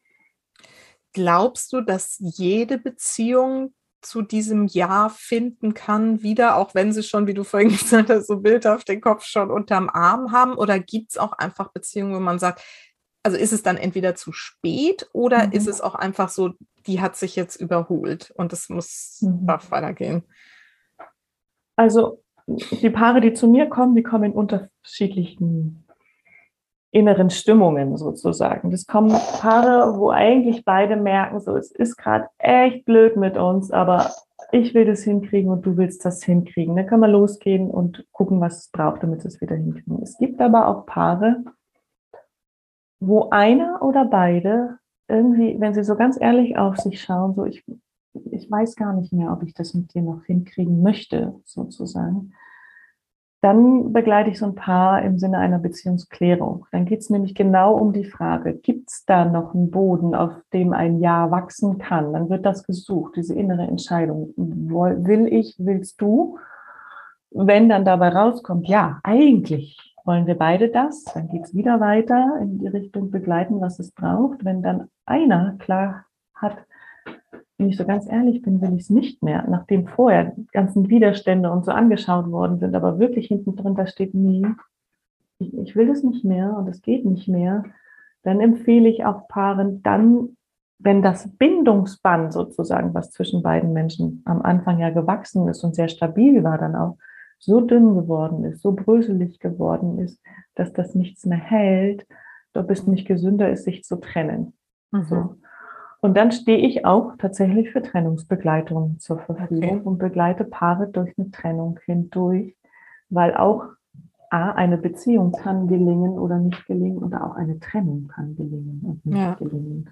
Glaubst du, dass jede Beziehung zu diesem Ja finden kann, wieder, auch wenn sie schon, wie du vorhin gesagt hast, so bildhaft den Kopf schon unterm Arm haben? Oder gibt es auch einfach Beziehungen, wo man sagt, also ist es dann entweder zu spät oder mhm. ist es auch einfach so, die hat sich jetzt überholt und es muss mhm. weitergehen? Also die Paare, die zu mir kommen, die kommen in unterschiedlichen inneren Stimmungen sozusagen. Das kommen Paare, wo eigentlich beide merken, so es ist gerade echt blöd mit uns, aber ich will das hinkriegen und du willst das hinkriegen. Dann können wir losgehen und gucken, was es braucht, damit es wieder hinkriegen. Es gibt aber auch Paare, wo einer oder beide irgendwie, wenn sie so ganz ehrlich auf sich schauen, so ich, ich weiß gar nicht mehr, ob ich das mit dir noch hinkriegen möchte, sozusagen, dann begleite ich so ein Paar im Sinne einer Beziehungsklärung. Dann geht es nämlich genau um die Frage, gibt es da noch einen Boden, auf dem ein Ja wachsen kann? Dann wird das gesucht, diese innere Entscheidung. Will ich, willst du? Wenn dann dabei rauskommt, ja, eigentlich wollen wir beide das, dann geht es wieder weiter in die Richtung begleiten, was es braucht. Wenn dann einer klar hat, wenn ich so ganz ehrlich bin, will ich es nicht mehr, nachdem vorher die ganzen Widerstände und so angeschaut worden sind, aber wirklich hinten drin da steht, nie, ich, ich will es nicht mehr und es geht nicht mehr, dann empfehle ich auch Paaren dann, wenn das Bindungsband sozusagen, was zwischen beiden Menschen am Anfang ja gewachsen ist und sehr stabil war, dann auch so dünn geworden ist, so bröselig geworden ist, dass das nichts mehr hält, ob es nicht gesünder ist, sich zu trennen. Mhm. So. Und dann stehe ich auch tatsächlich für Trennungsbegleitung zur Verfügung okay. und begleite Paare durch eine Trennung hindurch, weil auch A, eine Beziehung kann gelingen oder nicht gelingen und auch eine Trennung kann gelingen und nicht ja. gelingen.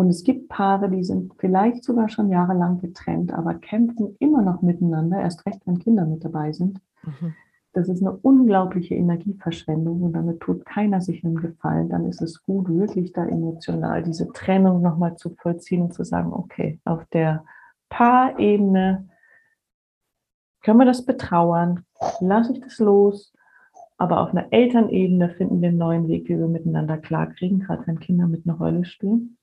Und es gibt Paare, die sind vielleicht sogar schon jahrelang getrennt, aber kämpfen immer noch miteinander, erst recht, wenn Kinder mit dabei sind. Mhm. Das ist eine unglaubliche Energieverschwendung und damit tut keiner sich einen Gefallen. Dann ist es gut, wirklich da emotional diese Trennung nochmal zu vollziehen und zu sagen, okay, auf der Paarebene können wir das betrauern, lasse ich das los, aber auf einer Elternebene finden wir einen neuen Weg, wie wir miteinander klarkriegen, gerade wenn Kinder mit einer Rolle spielen.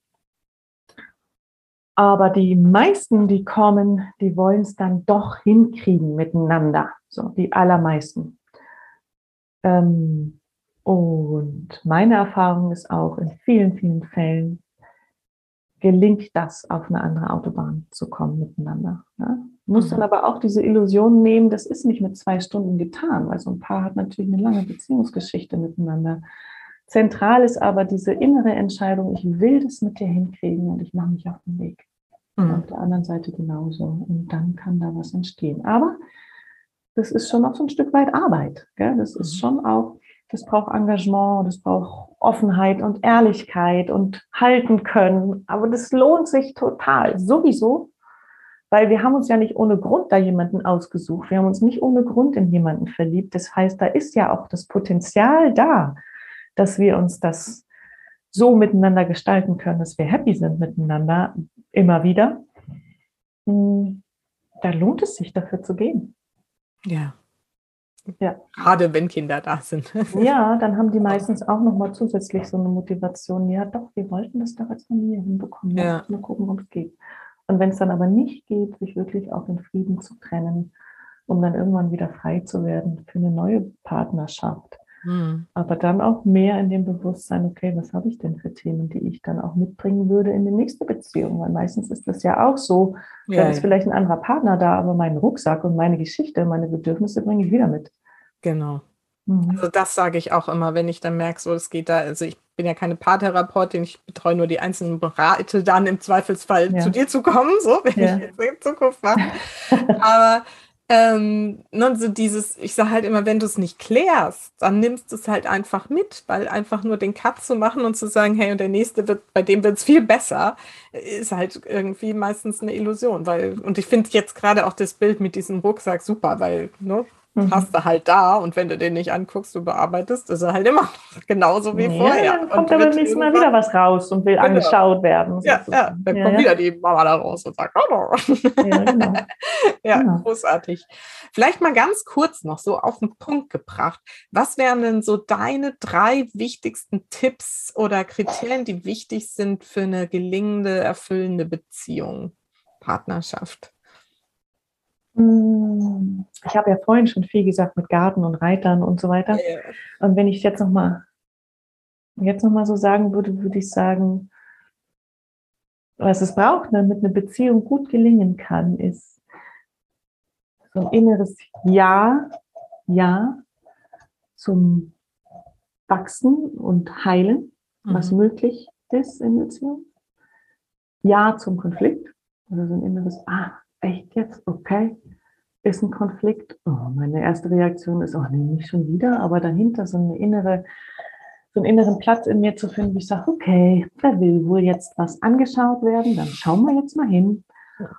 Aber die meisten, die kommen, die wollen es dann doch hinkriegen miteinander. So, die allermeisten. Ähm, und meine Erfahrung ist auch, in vielen, vielen Fällen gelingt das, auf eine andere Autobahn zu kommen miteinander. Ja? Muss mhm. dann aber auch diese Illusion nehmen, das ist nicht mit zwei Stunden getan, weil so ein Paar hat natürlich eine lange Beziehungsgeschichte miteinander. Zentral ist aber diese innere Entscheidung, ich will das mit dir hinkriegen und ich mache mich auf den Weg. Mhm. Auf der anderen Seite genauso. Und dann kann da was entstehen. Aber das ist schon auch so ein Stück weit Arbeit. Gell? Das ist mhm. schon auch, das braucht Engagement, das braucht Offenheit und Ehrlichkeit und halten können. Aber das lohnt sich total, sowieso, weil wir haben uns ja nicht ohne Grund da jemanden ausgesucht. Wir haben uns nicht ohne Grund in jemanden verliebt. Das heißt, da ist ja auch das Potenzial da, dass wir uns das so miteinander gestalten können, dass wir happy sind miteinander, immer wieder, hm, da lohnt es sich dafür zu gehen. Ja. Ja. Gerade wenn Kinder da sind. ja, dann haben die meistens auch nochmal zusätzlich so eine Motivation. Ja, doch, wir wollten das doch als Familie hinbekommen. Ja. Mal gucken, ob es geht. Und wenn es dann aber nicht geht, sich wirklich auch in Frieden zu trennen, um dann irgendwann wieder frei zu werden für eine neue Partnerschaft, Mhm. Aber dann auch mehr in dem Bewusstsein, okay, was habe ich denn für Themen, die ich dann auch mitbringen würde in die nächste Beziehung? Weil meistens ist das ja auch so, ja, dann ist ja. vielleicht ein anderer Partner da, aber mein Rucksack und meine Geschichte, meine Bedürfnisse bringe ich wieder mit. Genau. Mhm. Also das sage ich auch immer, wenn ich dann merke, so es geht da, also ich bin ja keine Paartherapeutin, ich betreue nur die einzelnen Bereiche, dann im Zweifelsfall ja. zu dir zu kommen, so wenn ich jetzt in Zukunft mache. aber ähm, ne, so dieses, ich sage halt immer, wenn du es nicht klärst, dann nimmst du es halt einfach mit, weil einfach nur den Cut zu machen und zu sagen, hey, und der nächste wird, bei dem wird es viel besser, ist halt irgendwie meistens eine Illusion. Weil, und ich finde jetzt gerade auch das Bild mit diesem Rucksack super, weil, ne, mhm. hast du halt da und wenn du den nicht anguckst, du bearbeitest, ist er halt immer genauso wie ja, vorher. Dann kommt aber beim nächsten Mal wieder was raus und will genau. angeschaut werden. Ja, ja, dann ja, kommt ja. wieder die Mama da raus und sagt, hallo. Ja, genau. ja genau. großartig. Vielleicht mal ganz kurz noch so auf den Punkt gebracht. Was wären denn so deine drei wichtigsten Tipps oder Kriterien, die wichtig sind für eine gelingende, erfüllende Beziehung, Partnerschaft? Ich habe ja vorhin schon viel gesagt mit Garten und Reitern und so weiter. Ja. Und wenn ich jetzt nochmal jetzt noch mal so sagen würde, würde ich sagen, was es braucht, damit eine Beziehung gut gelingen kann, ist so ein inneres Ja, Ja zum Wachsen und Heilen, mhm. was möglich ist in Beziehung. Ja zum Konflikt, also so ein inneres Ah, echt jetzt? Okay, ist ein Konflikt. Oh, meine erste Reaktion ist, oh nee, nicht schon wieder, aber dahinter so eine innere, so einen inneren Platz in mir zu finden, wo ich sage, okay, da will wohl jetzt was angeschaut werden, dann schauen wir jetzt mal hin.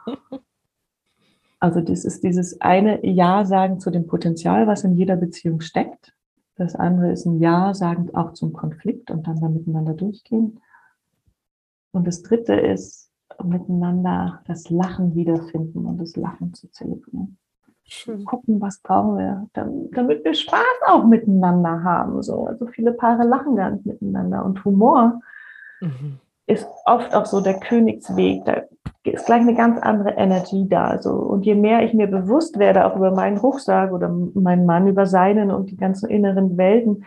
Also das ist dieses eine Ja sagen zu dem Potenzial, was in jeder Beziehung steckt. Das andere ist ein Ja sagen auch zum Konflikt und dann da miteinander durchgehen. Und das dritte ist miteinander das Lachen wiederfinden und das Lachen zu zelebrieren. Schön. gucken, was brauchen wir, damit wir Spaß auch miteinander haben. So. Also viele Paare lachen gar nicht miteinander und Humor mhm. ist oft auch so der Königsweg. Da ist gleich eine ganz andere Energie da. So. Und je mehr ich mir bewusst werde, auch über meinen Rucksack oder meinen Mann über seinen und die ganzen inneren Welten,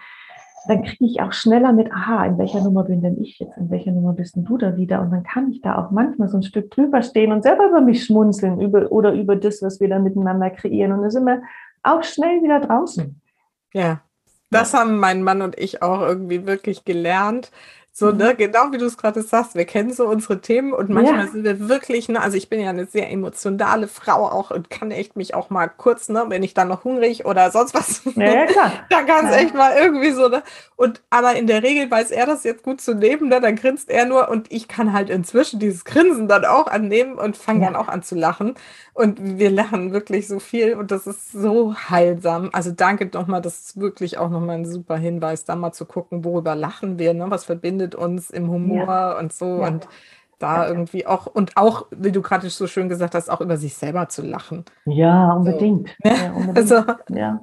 dann kriege ich auch schneller mit, aha, in welcher Nummer bin denn ich jetzt, in welcher Nummer bist denn du da wieder? Und dann kann ich da auch manchmal so ein Stück drüber stehen und selber über mich schmunzeln über, oder über das, was wir da miteinander kreieren. Und dann sind wir auch schnell wieder draußen. Ja, das haben mein Mann und ich auch irgendwie wirklich gelernt, so, ne, mhm. genau wie du es gerade sagst, wir kennen so unsere Themen und manchmal ja. sind wir wirklich, ne, also ich bin ja eine sehr emotionale Frau auch und kann echt mich auch mal kurz, ne, wenn ich dann noch hungrig oder sonst was, ja, ja, dann kann es echt mal irgendwie so, ne, und aber in der Regel weiß er das jetzt gut zu nehmen, ne, dann grinst er nur und ich kann halt inzwischen dieses Grinsen dann auch annehmen und fange dann auch an zu lachen und wir lachen wirklich so viel und das ist so heilsam. Also danke nochmal, das ist wirklich auch nochmal ein super Hinweis, da mal zu gucken, worüber lachen wir, ne? was verbindet uns im Humor ja. und so. Ja. Und da irgendwie auch, und auch, wie du gerade so schön gesagt hast, auch über sich selber zu lachen. Ja, unbedingt. So. Ja, unbedingt. Also, ja.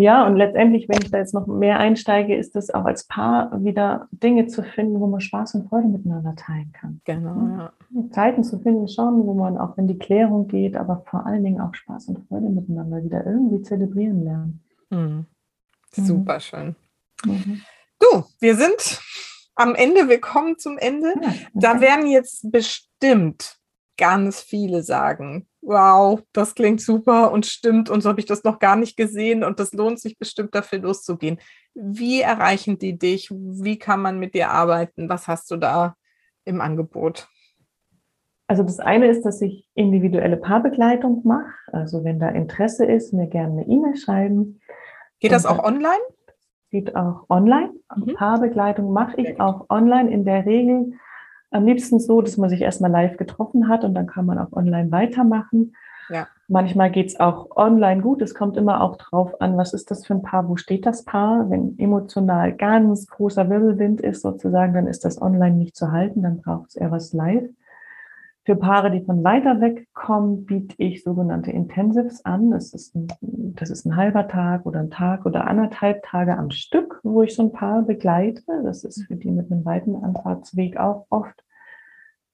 Ja, und letztendlich, wenn ich da jetzt noch mehr einsteige, ist es auch als Paar wieder Dinge zu finden, wo man Spaß und Freude miteinander teilen kann. Genau. Ja. Zeiten zu finden schon, wo man auch in die Klärung geht, aber vor allen Dingen auch Spaß und Freude miteinander wieder irgendwie zelebrieren lernen. Mhm. Super schön. Mhm. Du, wir sind am Ende, wir kommen zum Ende. Ja, okay. Da werden jetzt bestimmt ganz viele sagen, wow, das klingt super und stimmt und so habe ich das noch gar nicht gesehen und das lohnt sich bestimmt dafür loszugehen. Wie erreichen die dich? Wie kann man mit dir arbeiten? Was hast du da im Angebot? Also das eine ist, dass ich individuelle Paarbegleitung mache. Also wenn da Interesse ist, mir gerne eine E-Mail schreiben. Geht das auch online? Geht auch online. Mhm. Paarbegleitung mache ich auch online. In der Regel am liebsten so, dass man sich erstmal live getroffen hat und dann kann man auch online weitermachen. Ja. Manchmal geht es auch online gut. Es kommt immer auch drauf an, was ist das für ein Paar, wo steht das Paar. Wenn emotional ganz großer Wirbelwind ist sozusagen, dann ist das online nicht zu halten, dann braucht es eher was live. Für Paare, die von weiter weg kommen, biete ich sogenannte Intensives an. Das ist, ein, das ist ein halber Tag oder ein Tag oder anderthalb Tage am Stück, wo ich so ein Paar begleite. Das ist für die mit einem weiten Anfahrtsweg auch oft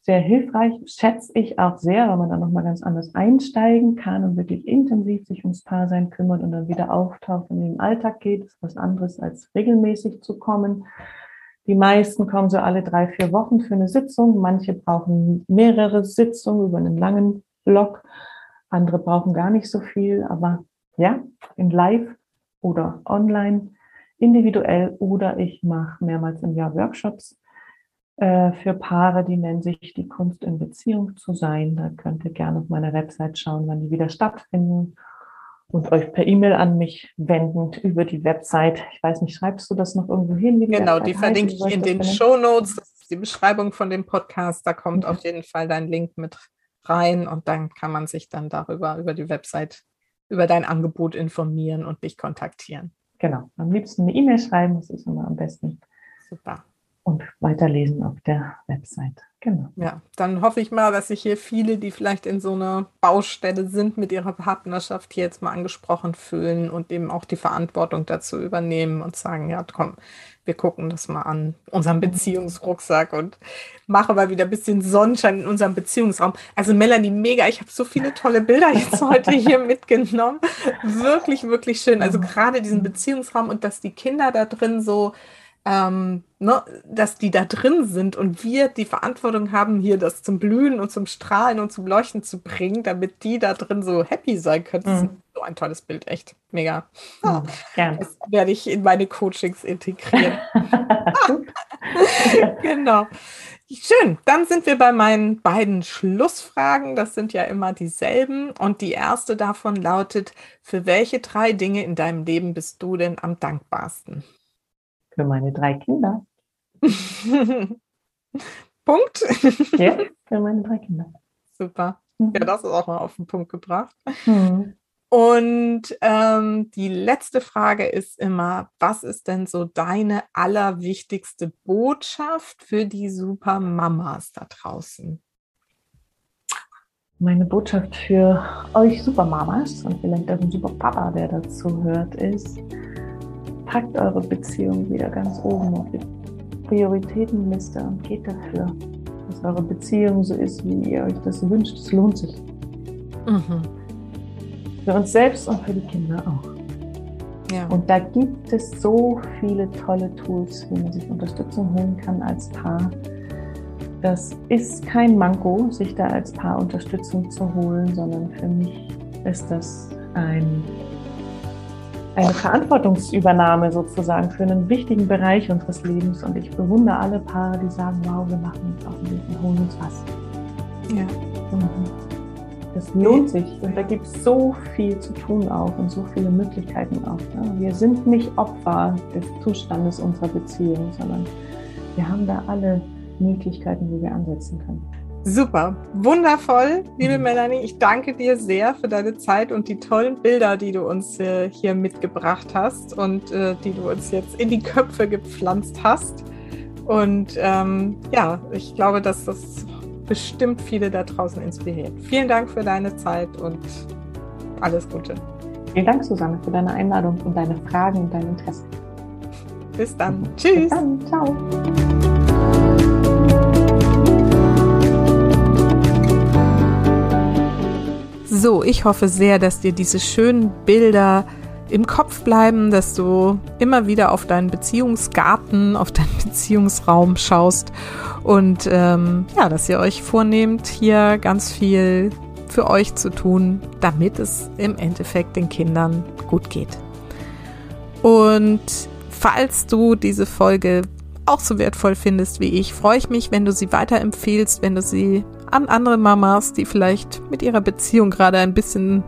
sehr hilfreich, schätze ich auch sehr, weil man dann nochmal ganz anders einsteigen kann und wirklich intensiv sich ums Paarsein kümmert und dann wieder auftaucht und in den Alltag geht. Das ist was anderes als regelmäßig zu kommen. Die meisten kommen so alle drei, vier Wochen für eine Sitzung. Manche brauchen mehrere Sitzungen über einen langen Block. Andere brauchen gar nicht so viel, aber ja, in Live oder online, individuell oder ich mache mehrmals im Jahr Workshops äh, für Paare, die nennen sich die Kunst in Beziehung zu sein. Da könnt ihr gerne auf meiner Website schauen, wann die wieder stattfinden und euch per E-Mail an mich wendend über die Website. Ich weiß nicht, schreibst du das noch irgendwo hin? Die genau, Website die verlinke ich in den Show Notes. Das ist die Beschreibung von dem Podcast. Da kommt mhm. auf jeden Fall dein Link mit rein und dann kann man sich dann darüber, über die Website, über dein Angebot informieren und dich kontaktieren. Genau, am liebsten eine E-Mail schreiben, das ist immer am besten. Super. Und weiterlesen auf der Website. Genau. Ja, dann hoffe ich mal, dass sich hier viele, die vielleicht in so einer Baustelle sind mit ihrer Partnerschaft, hier jetzt mal angesprochen fühlen und eben auch die Verantwortung dazu übernehmen und sagen, ja, komm, wir gucken das mal an, unseren Beziehungsrucksack und mache mal wieder ein bisschen Sonnenschein in unserem Beziehungsraum. Also Melanie, mega, ich habe so viele tolle Bilder jetzt heute hier mitgenommen. Wirklich, wirklich schön. Also gerade diesen Beziehungsraum und dass die Kinder da drin so ähm, ne, dass die da drin sind und wir die Verantwortung haben, hier das zum Blühen und zum Strahlen und zum Leuchten zu bringen, damit die da drin so happy sein können. Das mhm. ist so ein tolles Bild, echt mega. Ja, oh, das werde ich in meine Coachings integrieren. genau. Schön, dann sind wir bei meinen beiden Schlussfragen. Das sind ja immer dieselben. Und die erste davon lautet, für welche drei Dinge in deinem Leben bist du denn am dankbarsten? Für meine drei Kinder. Punkt. ja, für meine drei Kinder. Super. Mhm. Ja, das ist auch mal auf den Punkt gebracht. Mhm. Und ähm, die letzte Frage ist immer, was ist denn so deine allerwichtigste Botschaft für die Supermamas da draußen? Meine Botschaft für euch Supermamas und vielleicht auch ein Superpapa, der dazu hört, ist, packt eure Beziehung wieder ganz oben auf die Prioritätenliste und geht dafür, dass eure Beziehung so ist, wie ihr euch das wünscht. Es lohnt sich. Mhm. Für uns selbst und für die Kinder auch. Ja. Und da gibt es so viele tolle Tools, wie man sich Unterstützung holen kann als Paar. Das ist kein Manko, sich da als Paar Unterstützung zu holen, sondern für mich ist das ein, eine Verantwortungsübernahme sozusagen für einen wichtigen Bereich unseres Lebens. Und ich bewundere alle Paare, die sagen, wow, wir machen jetzt auf den Weg holen uns was. Ja. Mhm. Es lohnt sich und da gibt es so viel zu tun auch und so viele Möglichkeiten auch. Ne? Wir sind nicht Opfer des Zustandes unserer Beziehung, sondern wir haben da alle Möglichkeiten, wo wir ansetzen können. Super, wundervoll, liebe mhm. Melanie. Ich danke dir sehr für deine Zeit und die tollen Bilder, die du uns äh, hier mitgebracht hast und äh, die du uns jetzt in die Köpfe gepflanzt hast. Und ähm, ja, ich glaube, dass das bestimmt viele da draußen inspiriert. Vielen Dank für deine Zeit und alles Gute. Vielen Dank, Susanne, für deine Einladung und deine Fragen und dein Interesse. Bis dann. Tschüss. Bis dann. Ciao. So, ich hoffe sehr, dass dir diese schönen Bilder im Kopf bleiben, dass du immer wieder auf deinen Beziehungsgarten, auf deinen Beziehungsraum schaust und ähm, ja, dass ihr euch vornehmt, hier ganz viel für euch zu tun, damit es im Endeffekt den Kindern gut geht. Und falls du diese Folge auch so wertvoll findest wie ich, freue ich mich, wenn du sie weiterempfehlst, wenn du sie an andere Mamas, die vielleicht mit ihrer Beziehung gerade ein bisschen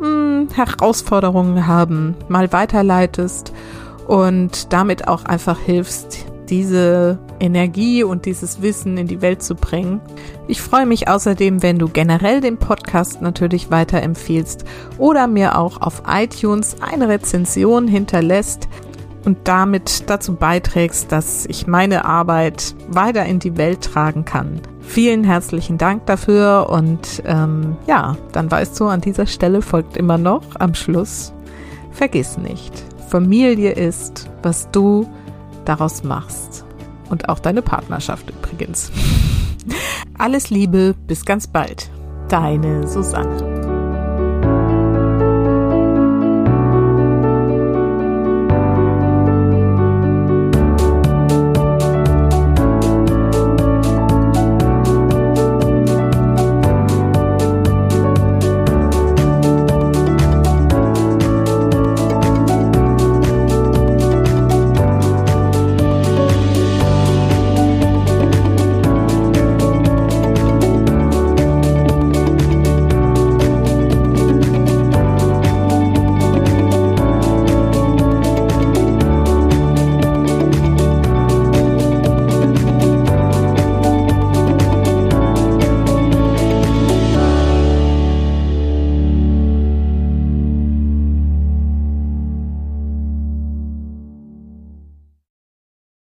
mh, hm, Herausforderungen haben, mal weiterleitest und damit auch einfach hilfst, diese Energie und dieses Wissen in die Welt zu bringen. Ich freue mich außerdem, wenn du generell den Podcast natürlich weiterempfiehlst oder mir auch auf iTunes eine Rezension hinterlässt und damit dazu beiträgst, dass ich meine Arbeit weiter in die Welt tragen kann. Vielen herzlichen Dank dafür und ähm, ja, dann weißt du, an dieser Stelle folgt immer noch am Schluss, vergiss nicht, Familie ist, was du daraus machst. Und auch deine Partnerschaft übrigens. Alles Liebe, bis ganz bald. Deine Susanne.